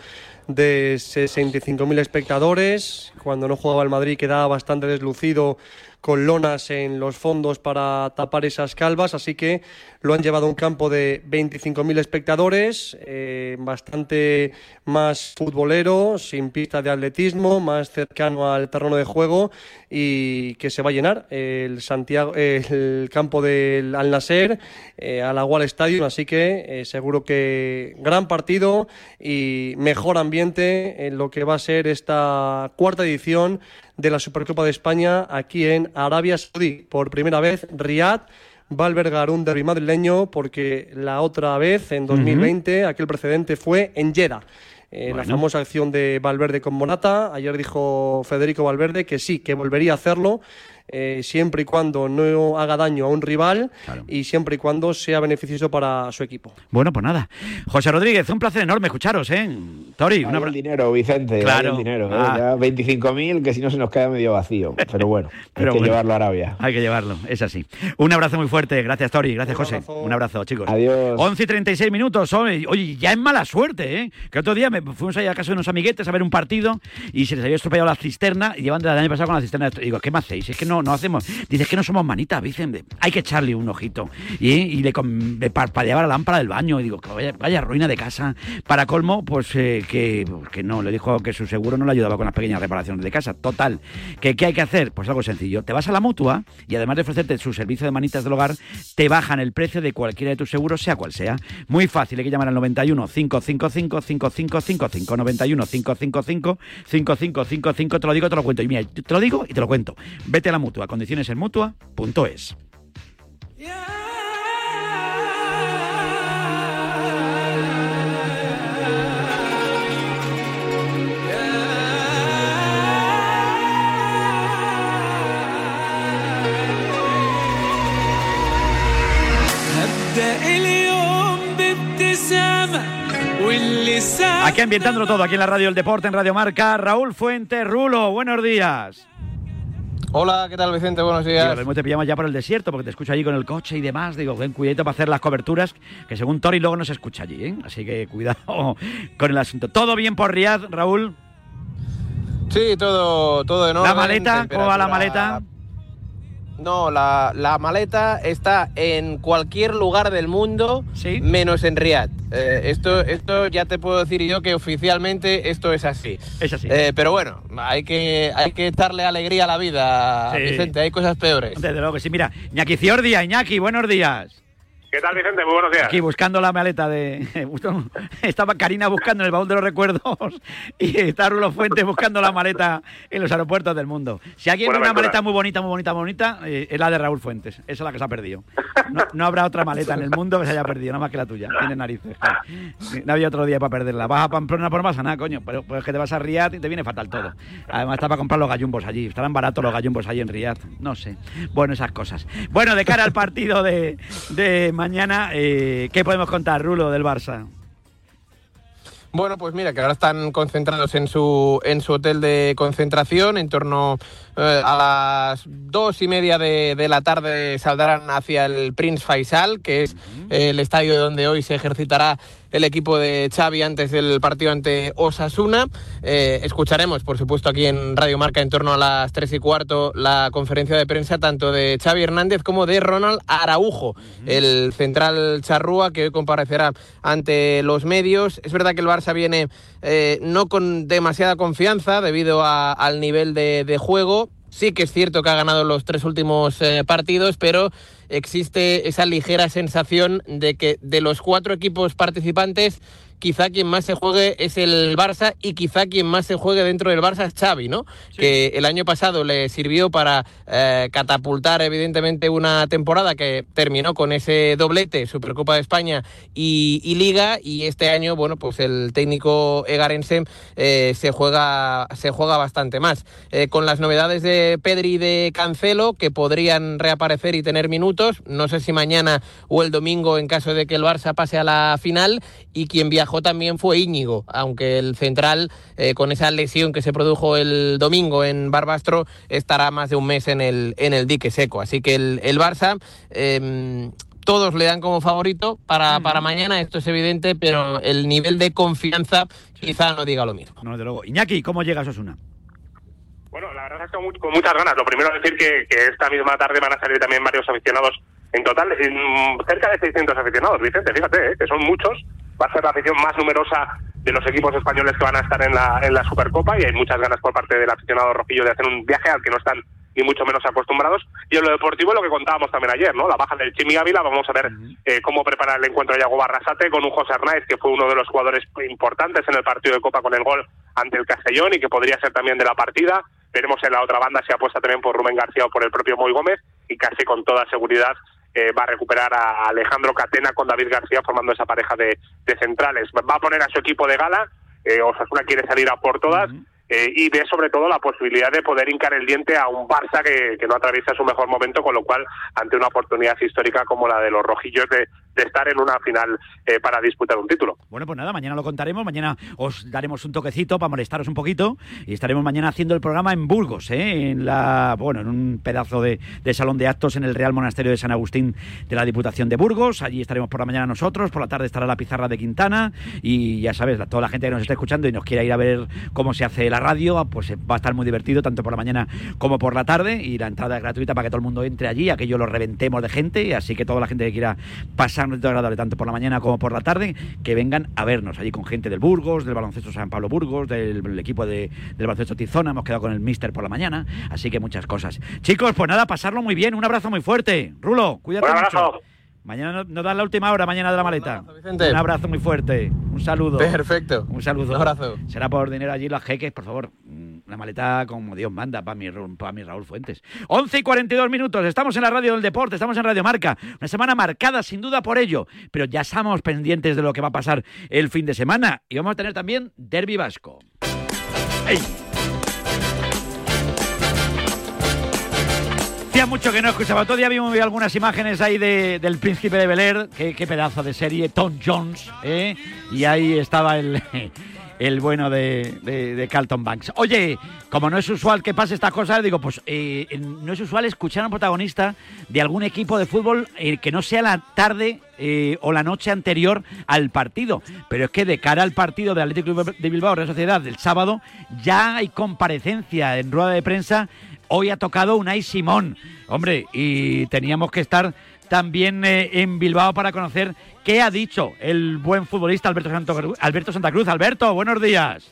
de 65.000 espectadores. Cuando no jugaba el Madrid quedaba bastante deslucido con lonas en los fondos para tapar esas calvas, así que lo han llevado a un campo de 25.000 espectadores, eh, bastante más futbolero, sin pista de atletismo, más cercano al terreno de juego y que se va a llenar el Santiago, el campo del Al Nasser, eh, al Agual Stadium, así que eh, seguro que gran partido y mejor ambiente en lo que va a ser esta cuarta edición de la Supercopa de España aquí en Arabia Saudí. Por primera vez, Riyadh va a albergar un derbi madrileño porque la otra vez, en 2020, aquel precedente fue en Jeddah. Eh, La famosa acción de Valverde con Monata. Ayer dijo Federico Valverde que sí, que volvería a hacerlo. Eh, siempre y cuando no haga daño a un rival y siempre y cuando sea beneficioso para su equipo. Bueno, pues nada. José Rodríguez, un placer enorme escucharos, ¿eh? Tori, Hay el dinero, Vicente. Claro. el dinero. ¿eh? Ah. Ya 25.000, que si no se nos queda medio vacío. Pero bueno, Pero hay que bueno. llevarlo a Arabia. Hay que llevarlo, es así. Un abrazo muy fuerte. Gracias, Tori. Gracias, José. Un abrazo, chicos. Adiós. 11 y 36 minutos. Oye, ya es mala suerte, ¿eh? Que otro día me fuimos ahí a casa de unos amiguetes a ver un partido y se les había estropeado la cisterna y llevan desde el año pasado con la cisterna. Y digo, ¿qué me hacéis? Es que no, no hacemos. Dices que no somos manitas, dicen. Hay que echarle un ojito. Y, y le, parpadeaba la lámpara del baño. Y digo, que vaya, ruina de casa. Para colmo, pues eh, que, que no, le dijo que su seguro no le ayudaba con las pequeñas reparaciones de casa. Total. ¿Que, ¿Qué hay que hacer? Pues algo sencillo. Te vas a la mutua y además de ofrecerte su servicio de manitas del hogar, te bajan el precio de cualquiera de tus seguros, sea cual sea. Muy fácil, hay que llamar al 91 555 5555 91 555 5555 te lo digo, te lo cuento. Y mira, te lo digo y te lo cuento. Vete a la mutua, condiciones en mutua.es. Aquí ambientándolo todo, aquí en la radio del deporte, en Radio Marca. Raúl Fuentes, Rulo, buenos días. Hola, ¿qué tal Vicente? Buenos días. Digo, lo mismo te pillamos ya por el desierto porque te escucho allí con el coche y demás. Digo, ven, cuidado para hacer las coberturas, que según Tori luego no se escucha allí, ¿eh? Así que cuidado con el asunto. ¿Todo bien por Riyadh, Raúl? Sí, todo, todo en orden. ¿La maleta? ¿Cómo va la maleta? No, la, la maleta está en cualquier lugar del mundo, menos en Riyadh. Eh, esto, esto ya te puedo decir yo que oficialmente esto es así. Es así. Eh, pero bueno, hay que, hay que darle alegría a la vida, Sí. Vicente. Hay cosas peores. Desde luego que sí. Mira, Iñaki Ciordia, Iñaki, buenos días. ¿Qué tal, Vicente? Muy buenos días. Aquí buscando la maleta de. Estaba Karina buscando en el baúl de los recuerdos y está Rulo Fuentes buscando la maleta en los aeropuertos del mundo. Si alguien ve Buena una aventura. maleta muy bonita, muy bonita, muy bonita, eh, es la de Raúl Fuentes. Esa es la que se ha perdido. No, no habrá otra maleta en el mundo que se haya perdido, nada más que la tuya. Tiene narices. No había otro día para perderla. Vas a Pamplona por pasa nada, coño. Pero pues que te vas a Riyadh y te viene fatal todo. Además está para comprar los gallumbos allí. Estarán baratos los gallumbos allí en Riyadh. No sé. Bueno, esas cosas. Bueno, de cara al partido de, de mañana, eh, ¿qué podemos contar, Rulo, del Barça? Bueno, pues mira, que ahora están concentrados en su, en su hotel de concentración. En torno a las dos y media de, de la tarde saldrán hacia el Prince Faisal, que es eh, el estadio donde hoy se ejercitará el equipo de Xavi antes del partido ante Osasuna. Eh, escucharemos, por supuesto, aquí en Radio Marca en torno a las tres y cuarto la conferencia de prensa tanto de Xavi Hernández como de Ronald Araujo, el central charrúa que hoy comparecerá ante los medios. Es verdad que el Barça viene eh, no con demasiada confianza debido al nivel de, de juego. Sí que es cierto que ha ganado los tres últimos eh, partidos, pero existe esa ligera sensación de que de los cuatro equipos participantes, quizá quien más se juegue es el Barça y quizá quien más se juegue dentro del Barça es Xavi, ¿no? Que el año pasado le sirvió para eh, catapultar evidentemente una temporada que terminó con ese doblete, Supercopa de España y, y Liga, y este año, bueno, pues el técnico egarense eh, se juega se juega bastante más. Eh, con las novedades de Pedri y de Cancelo, que podrían reaparecer y tener minutos, no sé si mañana o el domingo en caso de que el Barça pase a la final, y quien viajó también fue Íñigo, aunque el central, eh, con esa lesión que se produjo el domingo en Barbastro, estará más de un mes en el, en el dique seco. Así que el, el Barça... eh, todos le dan como favorito para, para mañana, esto es evidente, pero el nivel de confianza quizá no diga lo mismo. No, desde luego. Iñaki, ¿cómo llega Osasuna? Bueno, la verdad es que con, mu- con muchas ganas. Lo primero decir que, que esta misma tarde van a salir también varios aficionados en total, en cerca de 600 aficionados, Vicente, fíjate, ¿eh? que son muchos. Va a ser la afición más numerosa de los equipos españoles que van a estar en la, en la Supercopa y hay muchas ganas por parte del aficionado rojillo de hacer un viaje al que no están ni mucho menos acostumbrados. Y en lo deportivo, lo que contábamos también ayer, ¿no? La baja del Chimi Ávila, vamos a ver eh, cómo prepara el encuentro de Yago Barrasate con un José Arnaiz, que fue uno de los jugadores importantes en el partido de Copa con el gol ante el Castellón y que podría ser también de la partida. Veremos en la otra banda si apuesta también por Rubén García o por el propio Moy Gómez y casi con toda seguridad eh, va a recuperar a Alejandro Catena con David García formando esa pareja de, de centrales. Va a poner a su equipo de gala, eh, Osasuna quiere salir a por todas eh, y ve sobre todo la posibilidad de poder hincar el diente a un Barça que, que no atraviesa su mejor momento, con lo cual ante una oportunidad histórica como la de los rojillos de, de estar en una final eh, para disputar un título. Bueno, pues nada, mañana lo contaremos. Mañana os daremos un toquecito para molestaros un poquito. Y estaremos mañana haciendo el programa en Burgos, ¿eh? en la bueno, en un pedazo de, de salón de actos en el Real Monasterio de San Agustín de la Diputación de Burgos. Allí estaremos por la mañana nosotros, por la tarde estará la pizarra de Quintana. Y ya sabes, toda la gente que nos está escuchando y nos quiera ir a ver cómo se hace la radio, pues eh, va a estar muy divertido, tanto por la mañana como por la tarde. Y la entrada es gratuita para que todo el mundo entre allí, aquello lo reventemos de gente. Así que toda la gente que quiera pasar ratito agradable, tanto por la mañana como por la tarde, que vengan a vernos allí con gente del Burgos, del baloncesto San Pablo Burgos, del, del equipo de, del baloncesto Tizona. Hemos quedado con el Mister por la mañana. Así que muchas cosas. Chicos, pues nada, pasarlo muy bien. Un abrazo muy fuerte. Rulo, cuídate abrazo. mucho. Mañana no- nos dan la última hora, mañana de la maleta. Un abrazo muy fuerte. Un saludo. Perfecto. Un saludo. Un abrazo. Será por dinero allí los jeques, por favor. Una maleta como Dios manda para mi, Ru- pa' mi Raúl Fuentes. 11 y 42 minutos. Estamos en la radio del deporte, estamos en Radio Marca. Una semana marcada sin duda por ello. Pero ya estamos pendientes de lo que va a pasar el fin de semana. Y vamos a tener también Derby Vasco. Hacía mucho que no escuchaba. Todavía vimos algunas imágenes ahí de- del príncipe de Bel Air. Qué, qué pedazo de serie, Tom Jones. ¿eh? Y ahí estaba el, el bueno de, de- Carlton Banks. Oye, como no es usual que pase estas cosas, digo, pues eh, no es usual escuchar a un protagonista de algún equipo de fútbol eh, que no sea la tarde eh, o la noche anterior al partido. Pero es que de cara al partido de Atlético de Bilbao, Real Sociedad, del sábado, ya hay comparecencia en rueda de prensa. Hoy ha tocado Unai Simón. Hombre, y teníamos que estar también eh, en Bilbao para conocer qué ha dicho el buen futbolista Alberto, Santo- Alberto Santa Cruz. Alberto, buenos días.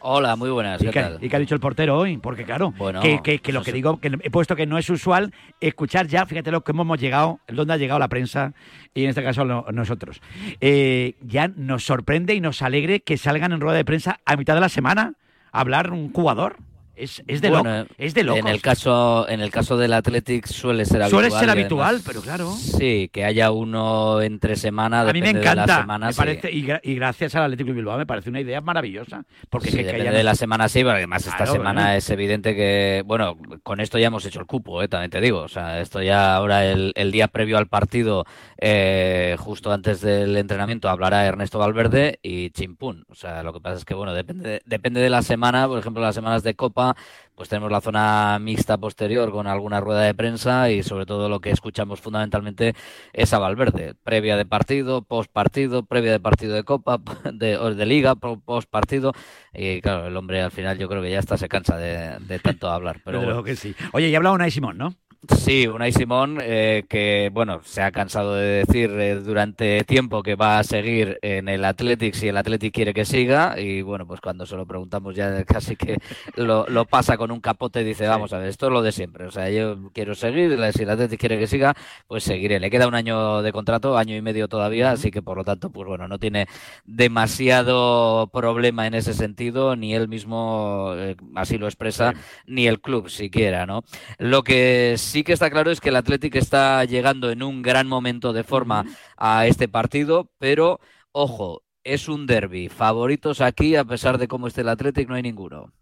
Hola, muy buenas. ¿Y ¿Qué qué, tal? y qué ha dicho el portero hoy? Porque claro, Bueno, que, que- que lo que digo, que he puesto que no es usual escuchar ya, fíjate lo que hemos llegado, dónde ha llegado la prensa y en este caso lo- nosotros. Eh, ya nos sorprende y nos alegre que salgan en rueda de prensa a mitad de la semana a hablar un jugador. Es, es de Bueno, loco, es de locos. En el caso, en el caso del Athletic suele ser habitual. Suele ser habitual, además- pero claro. Sí, que haya uno entre semana. A mí me depende de la encanta, semana, me sí. parece, y, gra- y gracias al Atlético de Bilbao me parece una idea maravillosa. Porque Sí, que- que depende de la semana sí, pero además esta semana es evidente que, bueno, con esto ya hemos hecho el cupo, eh, también te digo. O sea, esto ya ahora el, el día previo al partido, eh, justo antes del entrenamiento, hablará Ernesto Valverde y chimpún. O sea, lo que pasa es que, bueno, depende, depende de la semana, por ejemplo, las semanas de Copa, pues tenemos la zona mixta posterior con alguna rueda de prensa y sobre todo lo que escuchamos fundamentalmente es a Valverde, previa de partido, post partido, previa de partido de Copa, de, de Liga, post partido y claro, el hombre al final yo creo que ya está se cansa de, de tanto hablar. Pero Desde bueno. que sí. Oye, y ha hablado Unai Simón, ¿no? Sí, Unai Simón, eh, que bueno, se ha cansado de decir eh, durante tiempo que va a seguir en el Athletic si el Athletic quiere que siga. Y bueno, pues cuando se lo preguntamos ya casi que lo, lo pasa con un capote y dice, vamos a ver, esto es lo de siempre. O sea, yo quiero seguir, si el Athletic quiere que siga, pues seguiré. Le queda un año de contrato, año y medio todavía, así que por lo tanto, pues bueno, no tiene demasiado problema en ese sentido, ni él mismo eh, así lo expresa, ni el club siquiera, ¿no? Lo que sí que está claro es que el Athletic está llegando en un gran momento de forma a este partido, pero ojo, es un derby. Favoritos aquí, a pesar de cómo esté el Athletic, no hay ninguno.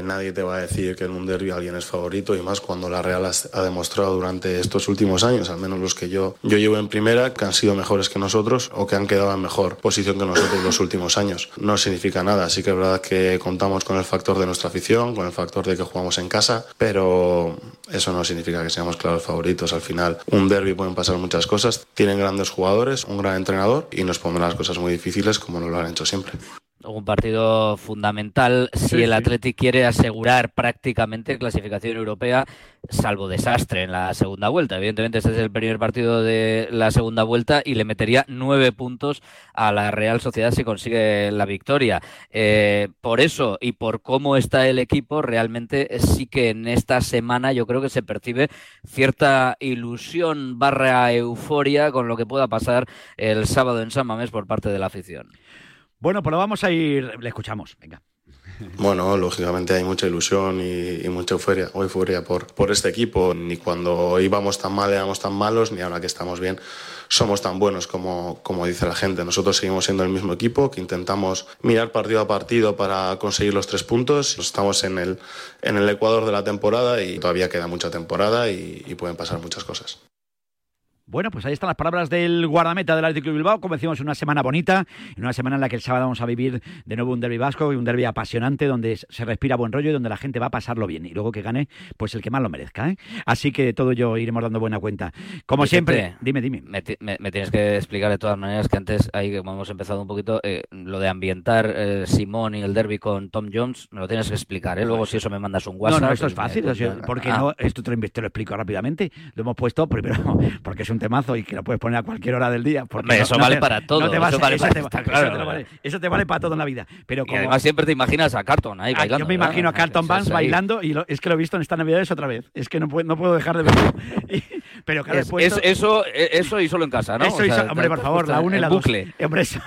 Nadie te va a decir que en un derby alguien es favorito y más cuando la Real ha demostrado durante estos últimos años, al menos los que yo, yo llevo en primera, que han sido mejores que nosotros o que han quedado en mejor posición que nosotros los últimos años. No significa nada, así que es verdad que contamos con el factor de nuestra afición, con el factor de que jugamos en casa, pero eso no significa que seamos claros favoritos. Al final, un derby pueden pasar muchas cosas, tienen grandes jugadores, un gran entrenador y nos pondrán las cosas muy difíciles como nos lo han hecho siempre. Un partido fundamental si el sí. Athletic quiere asegurar prácticamente clasificación europea, salvo desastre en la segunda vuelta. Evidentemente, este es el primer partido de la segunda vuelta y le metería nueve puntos a la Real Sociedad si consigue la victoria. Eh, por eso y por cómo está el equipo, realmente sí que en esta semana yo creo que se percibe cierta ilusión barra euforia con lo que pueda pasar el sábado en San Mamés por parte de la afición. Bueno, pues lo vamos a ir. Le escuchamos, venga. Bueno, lógicamente hay mucha ilusión y, mucha euforia, euforia por, por este equipo. Ni cuando íbamos tan mal éramos tan malos, ni ahora que estamos bien somos tan buenos como, como dice la gente. Nosotros seguimos siendo el mismo equipo que intentamos mirar partido a partido para conseguir los tres puntos. Estamos en el, en el ecuador de la temporada y todavía queda mucha temporada y pueden pasar muchas cosas. Bueno, pues ahí están las palabras del guardameta del Atlético de Bilbao. Como decimos, una semana bonita, una semana en la que el sábado vamos a vivir de nuevo un derbi vasco y un derbi apasionante donde se respira buen rollo y donde la gente va a pasarlo bien. Y luego que gane, pues el que más lo merezca. ¿eh? Así que de todo ello iremos dando buena cuenta. Como siempre, dime, dime. Me, me- me tienes que explicar de todas maneras que antes, ahí como hemos empezado un poquito, eh, lo de ambientar eh, Simón y el derby con Tom Jones, me lo tienes que explicar, ¿eh? Luego si eso me mandas un WhatsApp. no, no, esto es pues fácil, me- porque Ah, no, esto te lo, te lo explico rápidamente. Lo hemos puesto primero porque es un temazo y que lo puedes poner a cualquier hora del día. porque Hombre, no- eso no vale te- para todo, no te vas eso a- vale eso para- te eso te vale- eso te vale para todo en la vida. Pero Y como, además siempre te imaginas a Carton ahí Ah, bailando. yo me ¿verdad? imagino a Carlton ahí. bailando y lo- es que lo he visto en estas navidades otra vez. Es que no puedo, no puedo dejar de verlo. Y- pero claro, Es- puesto- es- eso, eh, eso y solo en casa, ¿no? Eso O y sea, hombre, por favor, la una y la dos. bucle. Hombre, eso,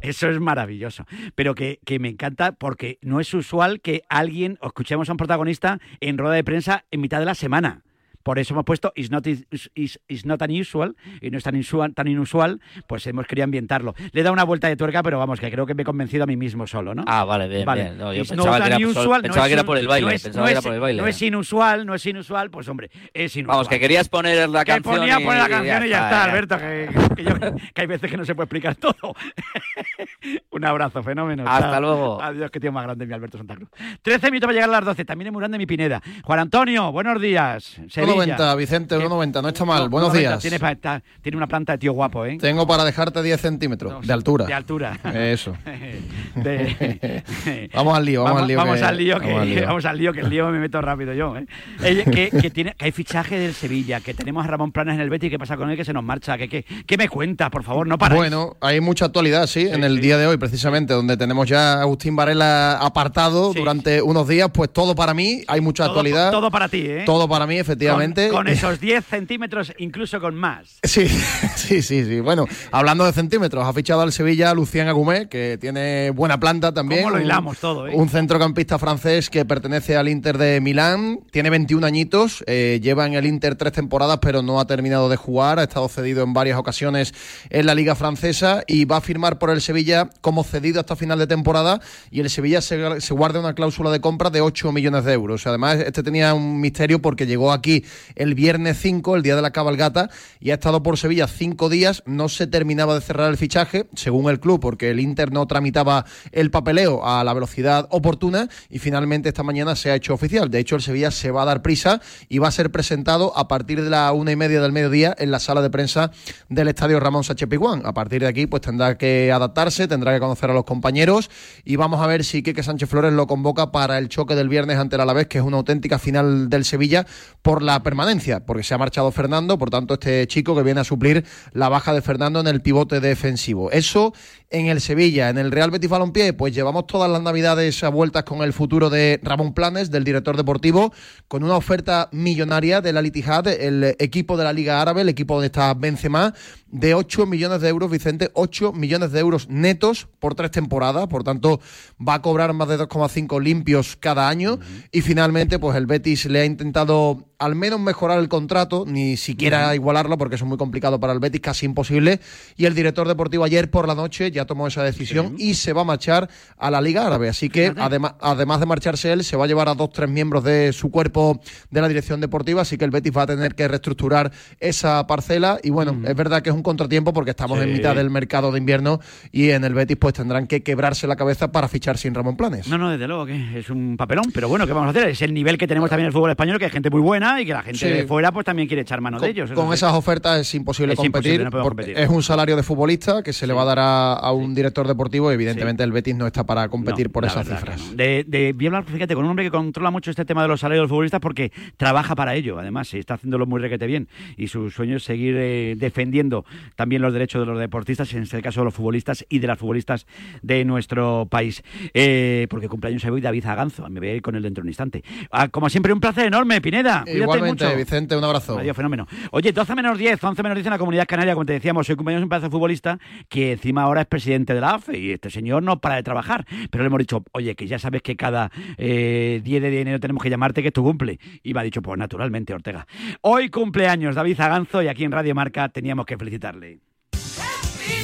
eso es maravilloso. Pero que, que me encanta porque no es usual que alguien o escuchemos a un protagonista en rueda de prensa en mitad de la semana. Por eso hemos puesto It's not, is, is- is not unusual, y no es tan inusual, tan inusual, pues hemos querido ambientarlo. Le he dado una vuelta de tuerca, pero vamos, que creo que me he convencido a mí mismo solo, ¿no? Ah, vale, bien, Vale. bien. No, yo pensaba que era no pensaba es que era por el baile, no es- pensaba no que era es- por el baile. No es inusual, no es inusual, pues hombre, es inusual. Vamos, que querías poner la que canción. ponía y- poner la canción y ya está. Alberto, que, que yo- que hay veces que no se puede explicar todo. Un abrazo, fenómeno. Hasta Chao. luego. Adiós, que tío más grande mi Alberto Santa Cruz. 13 minutos para llegar a las 12, también es muy grande mi Pineda. Juan Antonio, buenos días. Sevilla. 1,90, Vicente, 1,90, no está mal. No, Buenos 1,90, días. Tiene, pa- está- tiene una planta de tío guapo, ¿eh? Tengo para dejarte 10 centímetros de altura. De altura. Eso. De- Vamos al lío, vamos, al lío. Vamos que- al lío, que, vamos al lío. vamos al lío, que el lío me meto rápido yo. ¿eh? Que, que tiene, que hay fichaje del Sevilla, que tenemos a Ramón Planas en el Betis, ¿qué pasa con él? Que se nos marcha. ¿Qué, qué, qué me cuentas, por favor? No para. Bueno, hay mucha actualidad, sí, en el día de hoy, precisamente, donde tenemos ya a Agustín Varela apartado durante unos días, pues todo para mí, hay mucha todo, actualidad. todo para ti, ¿eh? Todo para mí, efectivamente. Con, con esos 10 centímetros, incluso con más. Sí, sí, sí, sí. Bueno, hablando de centímetros, ha fichado al Sevilla Lucien Agumé, que tiene buena planta también. ¿Cómo lo Un- hilamos todo, eh? Un centrocampista francés que pertenece al Inter de Milán, tiene 21 añitos, eh, lleva en el Inter tres temporadas, pero no ha terminado de jugar, ha estado cedido en varias ocasiones en la Liga Francesa y va a firmar por el Sevilla como cedido hasta final de temporada y el Sevilla se, se guarda una cláusula de compra de 8 millones de euros. Además, este tenía un misterio porque llegó aquí el viernes 5, el día de la cabalgata, y ha estado por Sevilla cinco días, no se terminaba de cerrar el fichaje, según el club, porque el Inter no tramitaba el papeleo a la velocidad oportuna y finalmente esta mañana se ha hecho oficial. De hecho, el Sevilla se va a dar prisa y va a ser presentado a partir de la una y media del mediodía en la sala de prensa del estadio Ramón Sánchez Pizjuán. A partir de aquí, pues tendrá que adaptarse, tendrá que conocer a los compañeros y vamos a ver si Quique Sánchez Flores lo convoca para el choque del viernes ante el Alavés, que es una auténtica final del Sevilla por la permanencia, porque se ha marchado Fernando, por tanto este chico que viene a suplir la baja de Fernando en el pivote defensivo. Eso en el Sevilla, en el Real Betis Balompié, pues llevamos todas las navidades a vueltas con el futuro de Ramón Planes, del director deportivo, con una oferta millonaria del Al Ittihad, el equipo de la Liga Árabe, el equipo donde está Benzema, de 8 millones de euros, Vicente, 8 millones de euros netos por tres temporadas, por tanto va a cobrar más de 2,5 limpios cada año. Y finalmente pues el Betis le ha intentado al menos mejorar el contrato, ni siquiera igualarlo porque eso es muy complicado para el Betis, casi imposible. Y el director deportivo ayer por la noche ya tomó esa decisión y se va a marchar a la Liga Árabe, así que además, además de marcharse él, se va a llevar a dos, tres miembros de su cuerpo de la dirección deportiva, así que el Betis va a tener que reestructurar esa parcela. Y bueno, es verdad que es un contratiempo porque estamos en mitad del mercado de invierno y en el Betis pues tendrán que quebrarse la cabeza para fichar sin Ramón Planes. No, no, desde luego que es un papelón, pero bueno, ¿qué vamos a hacer? Es el nivel que tenemos también en el fútbol español, que hay gente muy buena y que la gente Sí. de fuera pues también quiere echar mano Con, de ellos. con esas ofertas es imposible Es competir, imposible, no podemos porque competir. es un salario de futbolista que se le va a dar a, a un director deportivo y evidentemente el Betis no está para competir No, por esas cifras. no. De, de, voy a hablar, fíjate, con un hombre que controla mucho este tema de los salarios de los futbolistas porque trabaja para ello, además, y está haciéndolo muy requete bien. Y su sueño es seguir eh, defendiendo también los derechos de los deportistas, en este caso de los futbolistas y de las futbolistas de nuestro país. Eh, porque cumpleaños hoy David Aganzo, me voy a ir con él dentro de un instante. Ah, como siempre, un placer enorme, Pineda. Cuídate Igualmente, mucho. Vicente, un abrazo. Adiós, fenómeno. Oye, 12 menos 10, 11 menos 10 en la comunidad canaria, como te decíamos, soy de un pedazo de futbolista que encima ahora es presidente de la AFE y este señor no para de trabajar. Pero le hemos dicho, oye, que ya sabes que cada eh, 10 de enero tenemos que llamarte que es tu cumple. Y me ha dicho, pues naturalmente, Ortega. Hoy cumpleaños David Zaganzo y aquí en Radio Marca teníamos que felicitarle.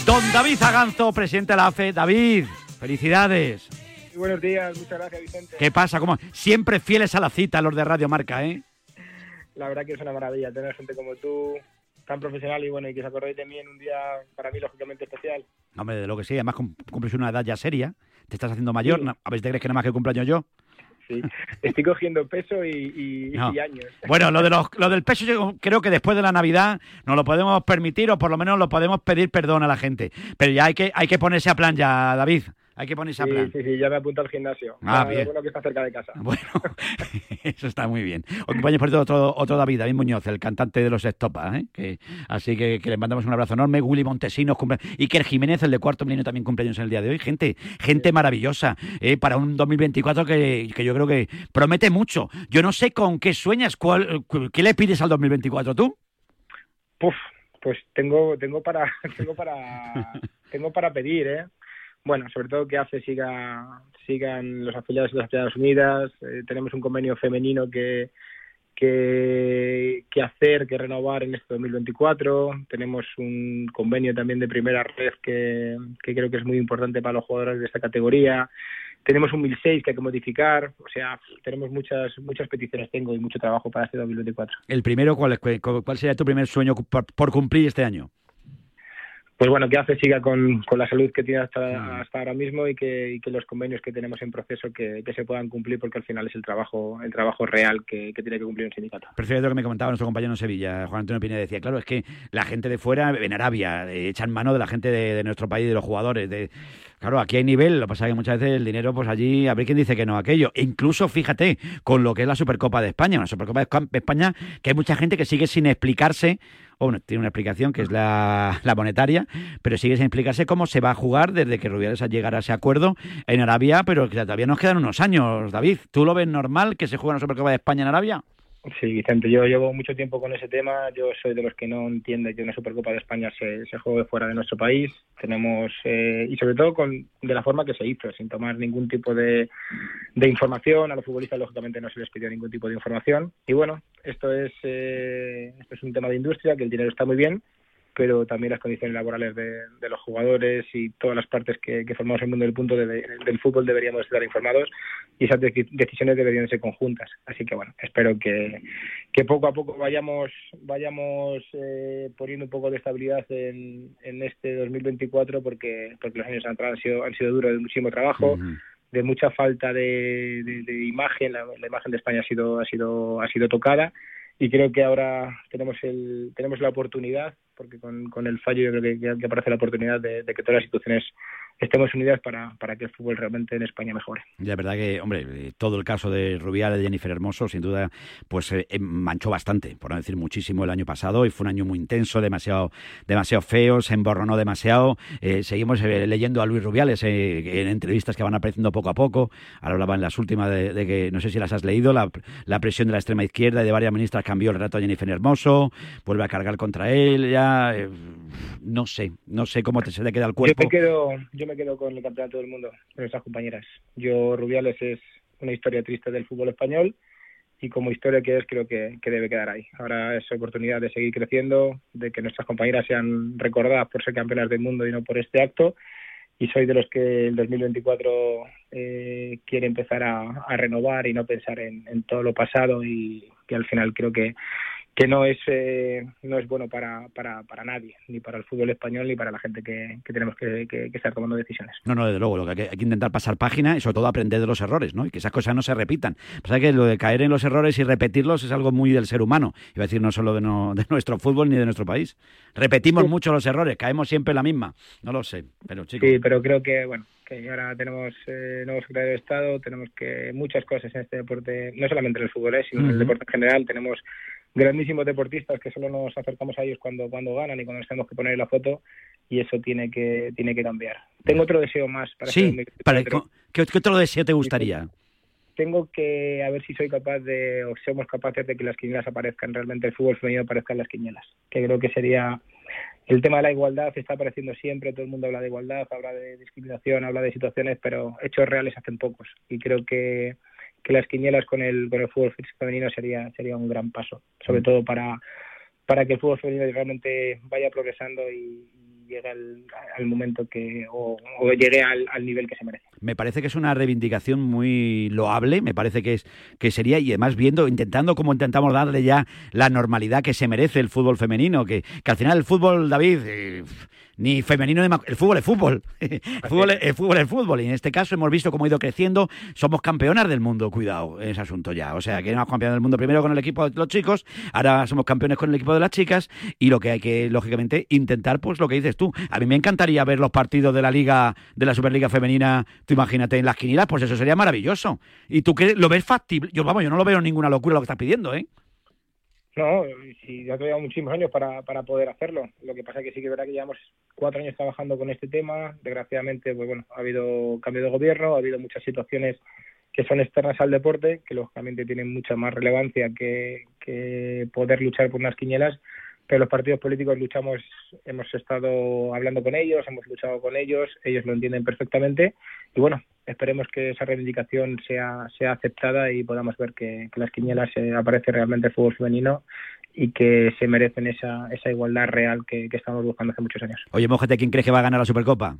Don David Zaganzo, presidente de la AFE. David, felicidades. Muy buenos días, muchas gracias Vicente. ¿Qué pasa? ¿Cómo? Siempre fieles a la cita los de Radio Marca, ¿eh? La verdad que es una maravilla tener gente como tú, tan profesional y bueno, y que se acordéis de mí en un día para mí lógicamente especial. Hombre, de lo que sí, además cum- cumples una edad ya seria, te estás haciendo mayor, Sí. a si te crees que nada más que cumpleaños yo. Sí, estoy cogiendo peso y, y- No. y años. Bueno, lo, de los, lo del peso yo creo que después de la Navidad nos lo podemos permitir o por lo menos lo podemos pedir perdón a la gente. Pero ya hay que, hay que ponerse a plan ya, David. Hay que ponerse a Sí, plan. sí, sí, ya me apunto al gimnasio. Ah, bien. Bueno, que está cerca de casa. Bueno, eso está muy bien. Os acompaña por otro, otro David, David Muñoz, el cantante de los Estopa. ¿eh? Que, así que, que le mandamos un abrazo enorme. Willy Montesinos, cumple, Iker Jiménez, el de cuarto milenio, también cumpleaños en el día de hoy. Gente, gente maravillosa ¿eh? para un 2024 que, que yo creo que promete mucho. Yo no sé con qué sueñas, cuál, cu- ¿qué le pides al 2024 tú? Puf, pues tengo, tengo para, tengo para, tengo para pedir, ¿eh? Bueno, sobre todo que AFE siga, sigan los afiliados de las Naciones Unidas. eh, tenemos un convenio femenino que, que, hacer, que renovar en este 2024. Tenemos un convenio también de primera red que, que creo que es muy importante para los jugadores de esta categoría. Tenemos un 1006 que hay que modificar. O sea, tenemos muchas muchas peticiones tengo y mucho trabajo para este 2024. El primero, ¿cuál, cuál sería tu primer sueño por cumplir este año? Pues bueno, que ACE siga con, con la salud que tiene Mm. hasta, hasta ahora mismo y que, y que los convenios que tenemos en proceso que, que se puedan cumplir porque al final es el trabajo el trabajo real que, que tiene que cumplir un sindicato. Prefiero lo que me comentaba nuestro compañero en Sevilla, Juan Antonio Pineda, decía, claro, es que la gente de fuera, en Arabia, eh, echan mano de la gente de, de nuestro país, de los jugadores. De... Claro, aquí hay nivel, lo que pasa es que muchas veces el dinero, pues allí, a ver quién dice que no aquello. E incluso, fíjate, con lo que es la Supercopa de España, una Supercopa de España, que hay mucha gente que sigue sin explicarse, tiene una explicación que es la, la monetaria, pero sigue sin explicarse cómo se va a jugar desde que Rubiales llegara a ese acuerdo en Arabia, pero que todavía nos quedan unos años, David. ¿Tú lo ves normal que se juegue una Supercopa de España en Arabia? Sí, Vicente, yo llevo mucho tiempo con ese tema. Yo soy de los que no entiende que una Supercopa de España se, se juegue fuera de nuestro país. Tenemos, eh, y sobre todo con, de la forma que se hizo, sin tomar ningún tipo de, información. A los futbolistas, lógicamente, no se les pidió ningún tipo de información. Y bueno, esto es, eh, esto es un tema de industria, que el dinero está muy bien, pero también las condiciones laborales de, de los jugadores y todas las partes que, que formamos el mundo del punto de- del fútbol deberíamos estar informados y esas deci- decisiones deberían ser conjuntas. Así que bueno, espero que, que poco a poco vayamos vayamos eh, poniendo un poco de estabilidad en, en este 2024 porque porque los años atrás han sido han sido duros de muchísimo trabajo de mucha falta de, de- de imagen. La, la imagen de España ha sido ha sido ha sido tocada y creo que ahora tenemos el tenemos la oportunidad porque con, con el fallo yo creo que, que- aparece la oportunidad de, de que todas las instituciones estemos unidas para, para que el fútbol realmente en España mejore. La verdad que, hombre, todo el caso de Rubiales, de Jennifer Hermoso, sin duda, pues eh, eh, manchó bastante, por no decir muchísimo, el año pasado y fue un año muy intenso, demasiado, demasiado feo, se emborronó demasiado. Eh, seguimos eh, leyendo a Luis Rubiales eh, en entrevistas que van apareciendo poco a poco. Ahora hablaba en las últimas de, de que, no sé si las has leído, la, la presión de la extrema izquierda y de varias ministras cambió el rato a Jennifer Hermoso, vuelve a cargar contra él, ya, eh, no sé, no sé cómo te, se le queda el cuerpo. Yo me quedo, yo me quedo con el campeonato del mundo de nuestras compañeras. Yo Rubiales es una historia triste del fútbol español y como historia que es creo que, que debe quedar ahí. Ahora es oportunidad de seguir creciendo, de que nuestras compañeras sean recordadas por ser campeonas del mundo y no por este acto. Y soy de los que el 2024 eh, quiere empezar a, renovar y no pensar en, en todo lo pasado y que al final creo que que no es eh, no es bueno para, para, para nadie, ni para el fútbol español, ni para la gente que, que tenemos que, que- que estar tomando decisiones. No, no, desde luego, lo que hay, que hay que intentar pasar página y sobre todo aprender de los errores, ¿no? Y que esas cosas no se repitan. Pasa que lo de caer en los errores y repetirlos es algo muy del ser humano. Iba a decir no solo de, no- de nuestro fútbol ni de nuestro país. Repetimos mucho los errores, caemos siempre en la misma. No lo sé, pero chicos. Sí, pero creo que, bueno, que ahora tenemos eh, nuevo secretario de Estado, tenemos que muchas cosas en este deporte, no solamente en el fútbol, eh, sino en el deporte en general. Tenemos grandísimos deportistas que solo nos acercamos a ellos cuando, cuando ganan y cuando nos tenemos que poner la foto y eso tiene que, tiene que cambiar. Tengo otro deseo más para Sí, 2024. para, ¿qué, qué otro deseo te gustaría? tengo que a ver si soy capaz de, o somos capaces de que las quinielas aparezcan, realmente el fútbol femenino aparezca en las quinielas, que creo que sería el tema de la igualdad, está apareciendo siempre, todo el mundo habla de igualdad, habla de discriminación, habla de situaciones, pero hechos reales hacen pocos, y creo que, que las quinielas con el, con el fútbol femenino sería, sería un gran paso, sobre todo para, para que el fútbol femenino realmente vaya progresando y, llegue al, al momento que, o, o llegue al, al nivel que se merece. Me parece que es una reivindicación muy loable, me parece que es que sería y además viendo, intentando como intentamos darle ya la normalidad que se merece el fútbol femenino, que, que al final el fútbol, David, eh, ni femenino ni el fútbol es fútbol, el fútbol, es- el fútbol es fútbol. Y en este caso hemos visto cómo ha ido creciendo, somos campeonas del mundo, cuidado en ese asunto ya, o sea que éramos campeones del mundo primero con el equipo de los chicos, ahora somos campeones con el equipo de las chicas. Y lo que hay que lógicamente intentar pues lo que dices tú, a mí me encantaría ver los partidos de la liga de la Superliga femenina, tú imagínate en las quinielas, pues eso sería maravilloso. ¿Y tú qué lo ves factible? Yo vamos, yo no lo veo ninguna locura lo que estás pidiendo, ¿eh? No, sí, ya todavía muchísimos años para, para poder hacerlo. Lo que pasa es que sí que es verdad que llevamos cuatro años trabajando con este tema. Desgraciadamente, pues bueno, ha habido cambio de gobierno, ha habido muchas situaciones que son externas al deporte, que lógicamente tienen mucha más relevancia que, que poder luchar por unas quinielas. Pero los partidos políticos luchamos, hemos estado hablando con ellos, hemos luchado con ellos, ellos lo entienden perfectamente. Y bueno, esperemos que esa reivindicación sea, sea aceptada y podamos ver que, que las quinielas eh, aparece realmente el fútbol femenino y que se merecen esa, esa igualdad real que, que estamos buscando hace muchos años. Oye, Mojete, ¿quién crees que va a ganar la Supercopa?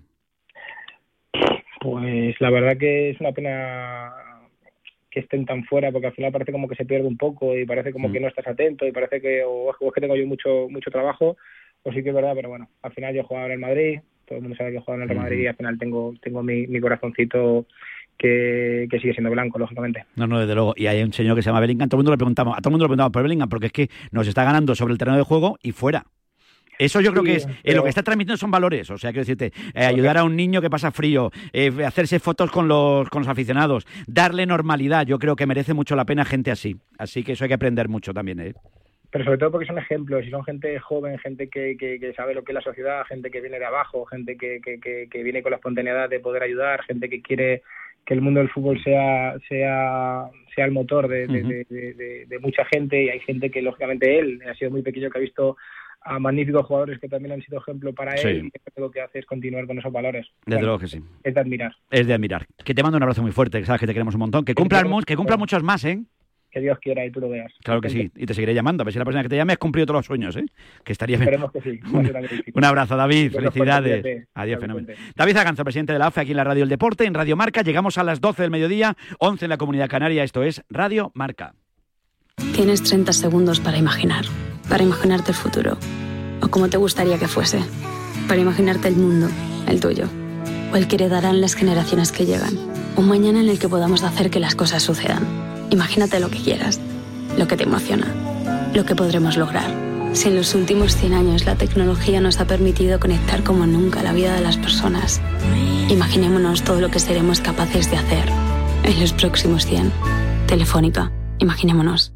Pues la verdad que es una pena que estén tan fuera porque al final parece como que se pierde un poco y parece como Mm. que no estás atento y parece que o, o es que tengo yo mucho mucho trabajo o sí que es verdad pero bueno al final yo he jugado en el Madrid todo el mundo sabe que jugado en el Real Madrid y al final tengo tengo mi, mi corazoncito que, que sigue siendo blanco lógicamente No, no, desde luego. Y hay un señor que se llama Bellingham. Todo el mundo le preguntamos, a todo el mundo le preguntamos por Bellingham, porque es que nos está ganando sobre el terreno de juego y fuera. Eso yo creo Sí, que es, eh, lo que está transmitiendo son valores. O sea, quiero decirte, eh, ayudar a un niño que pasa frío, eh, hacerse fotos con los, con los aficionados, darle normalidad. Yo creo que merece mucho la pena gente así. Así que eso hay que aprender mucho también. ¿eh? Pero sobre todo porque son ejemplos y son gente joven, gente que, que, que sabe lo que es la sociedad, gente que viene de abajo, gente que, que, que, viene con la espontaneidad de poder ayudar, gente que quiere que el mundo del fútbol sea sea sea el motor de, de- Ujú. de- de- de- de mucha gente y hay gente que lógicamente él ha sido muy pequeño que ha visto a magníficos jugadores que también han sido ejemplo para Sí. él y lo que hace es continuar con esos valores. Desde Bueno, luego que sí. Es de admirar. Es de admirar. Que te mando un abrazo muy fuerte, que sabes que te queremos un montón. Que cumplan, que cumplan muchos más, ¿eh? Que Dios quiera y tú lo veas. Claro que sí. Y te seguiré llamando. A ver si la persona que te llame has cumplido todos los sueños, ¿eh? Que estaría bien. Esperemos que sí. Un abrazo, David. Felicidades. fuerte, Adiós, fenómeno. David Aganza, presidente de la AFE, aquí en la Radio El Deporte, en Radio Marca. Llegamos a las 12 del mediodía, 11 en la Comunidad Canaria. Esto es Radio Marca. Tienes 30 segundos para imaginar, para imaginarte el futuro, o como te gustaría que fuese, para imaginarte el mundo, el tuyo, o el que heredarán las generaciones que llegan, un mañana en el que podamos hacer que las cosas sucedan. Imagínate lo que quieras, lo que te emociona, lo que podremos lograr. Si en los últimos 100 años la tecnología nos ha permitido conectar como nunca la vida de las personas, imaginémonos todo lo que seremos capaces de hacer en los próximos 100. Telefónica, imaginémonos.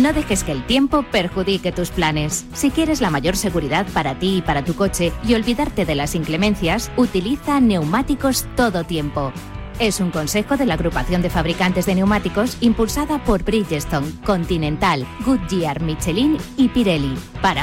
No dejes que el tiempo perjudique tus planes. Si quieres la mayor seguridad para ti y para tu coche y olvidarte de las inclemencias, utiliza neumáticos todo tiempo. Es un consejo de la agrupación de fabricantes de neumáticos impulsada por Bridgestone, Continental, Goodyear, Michelin y Pirelli. Para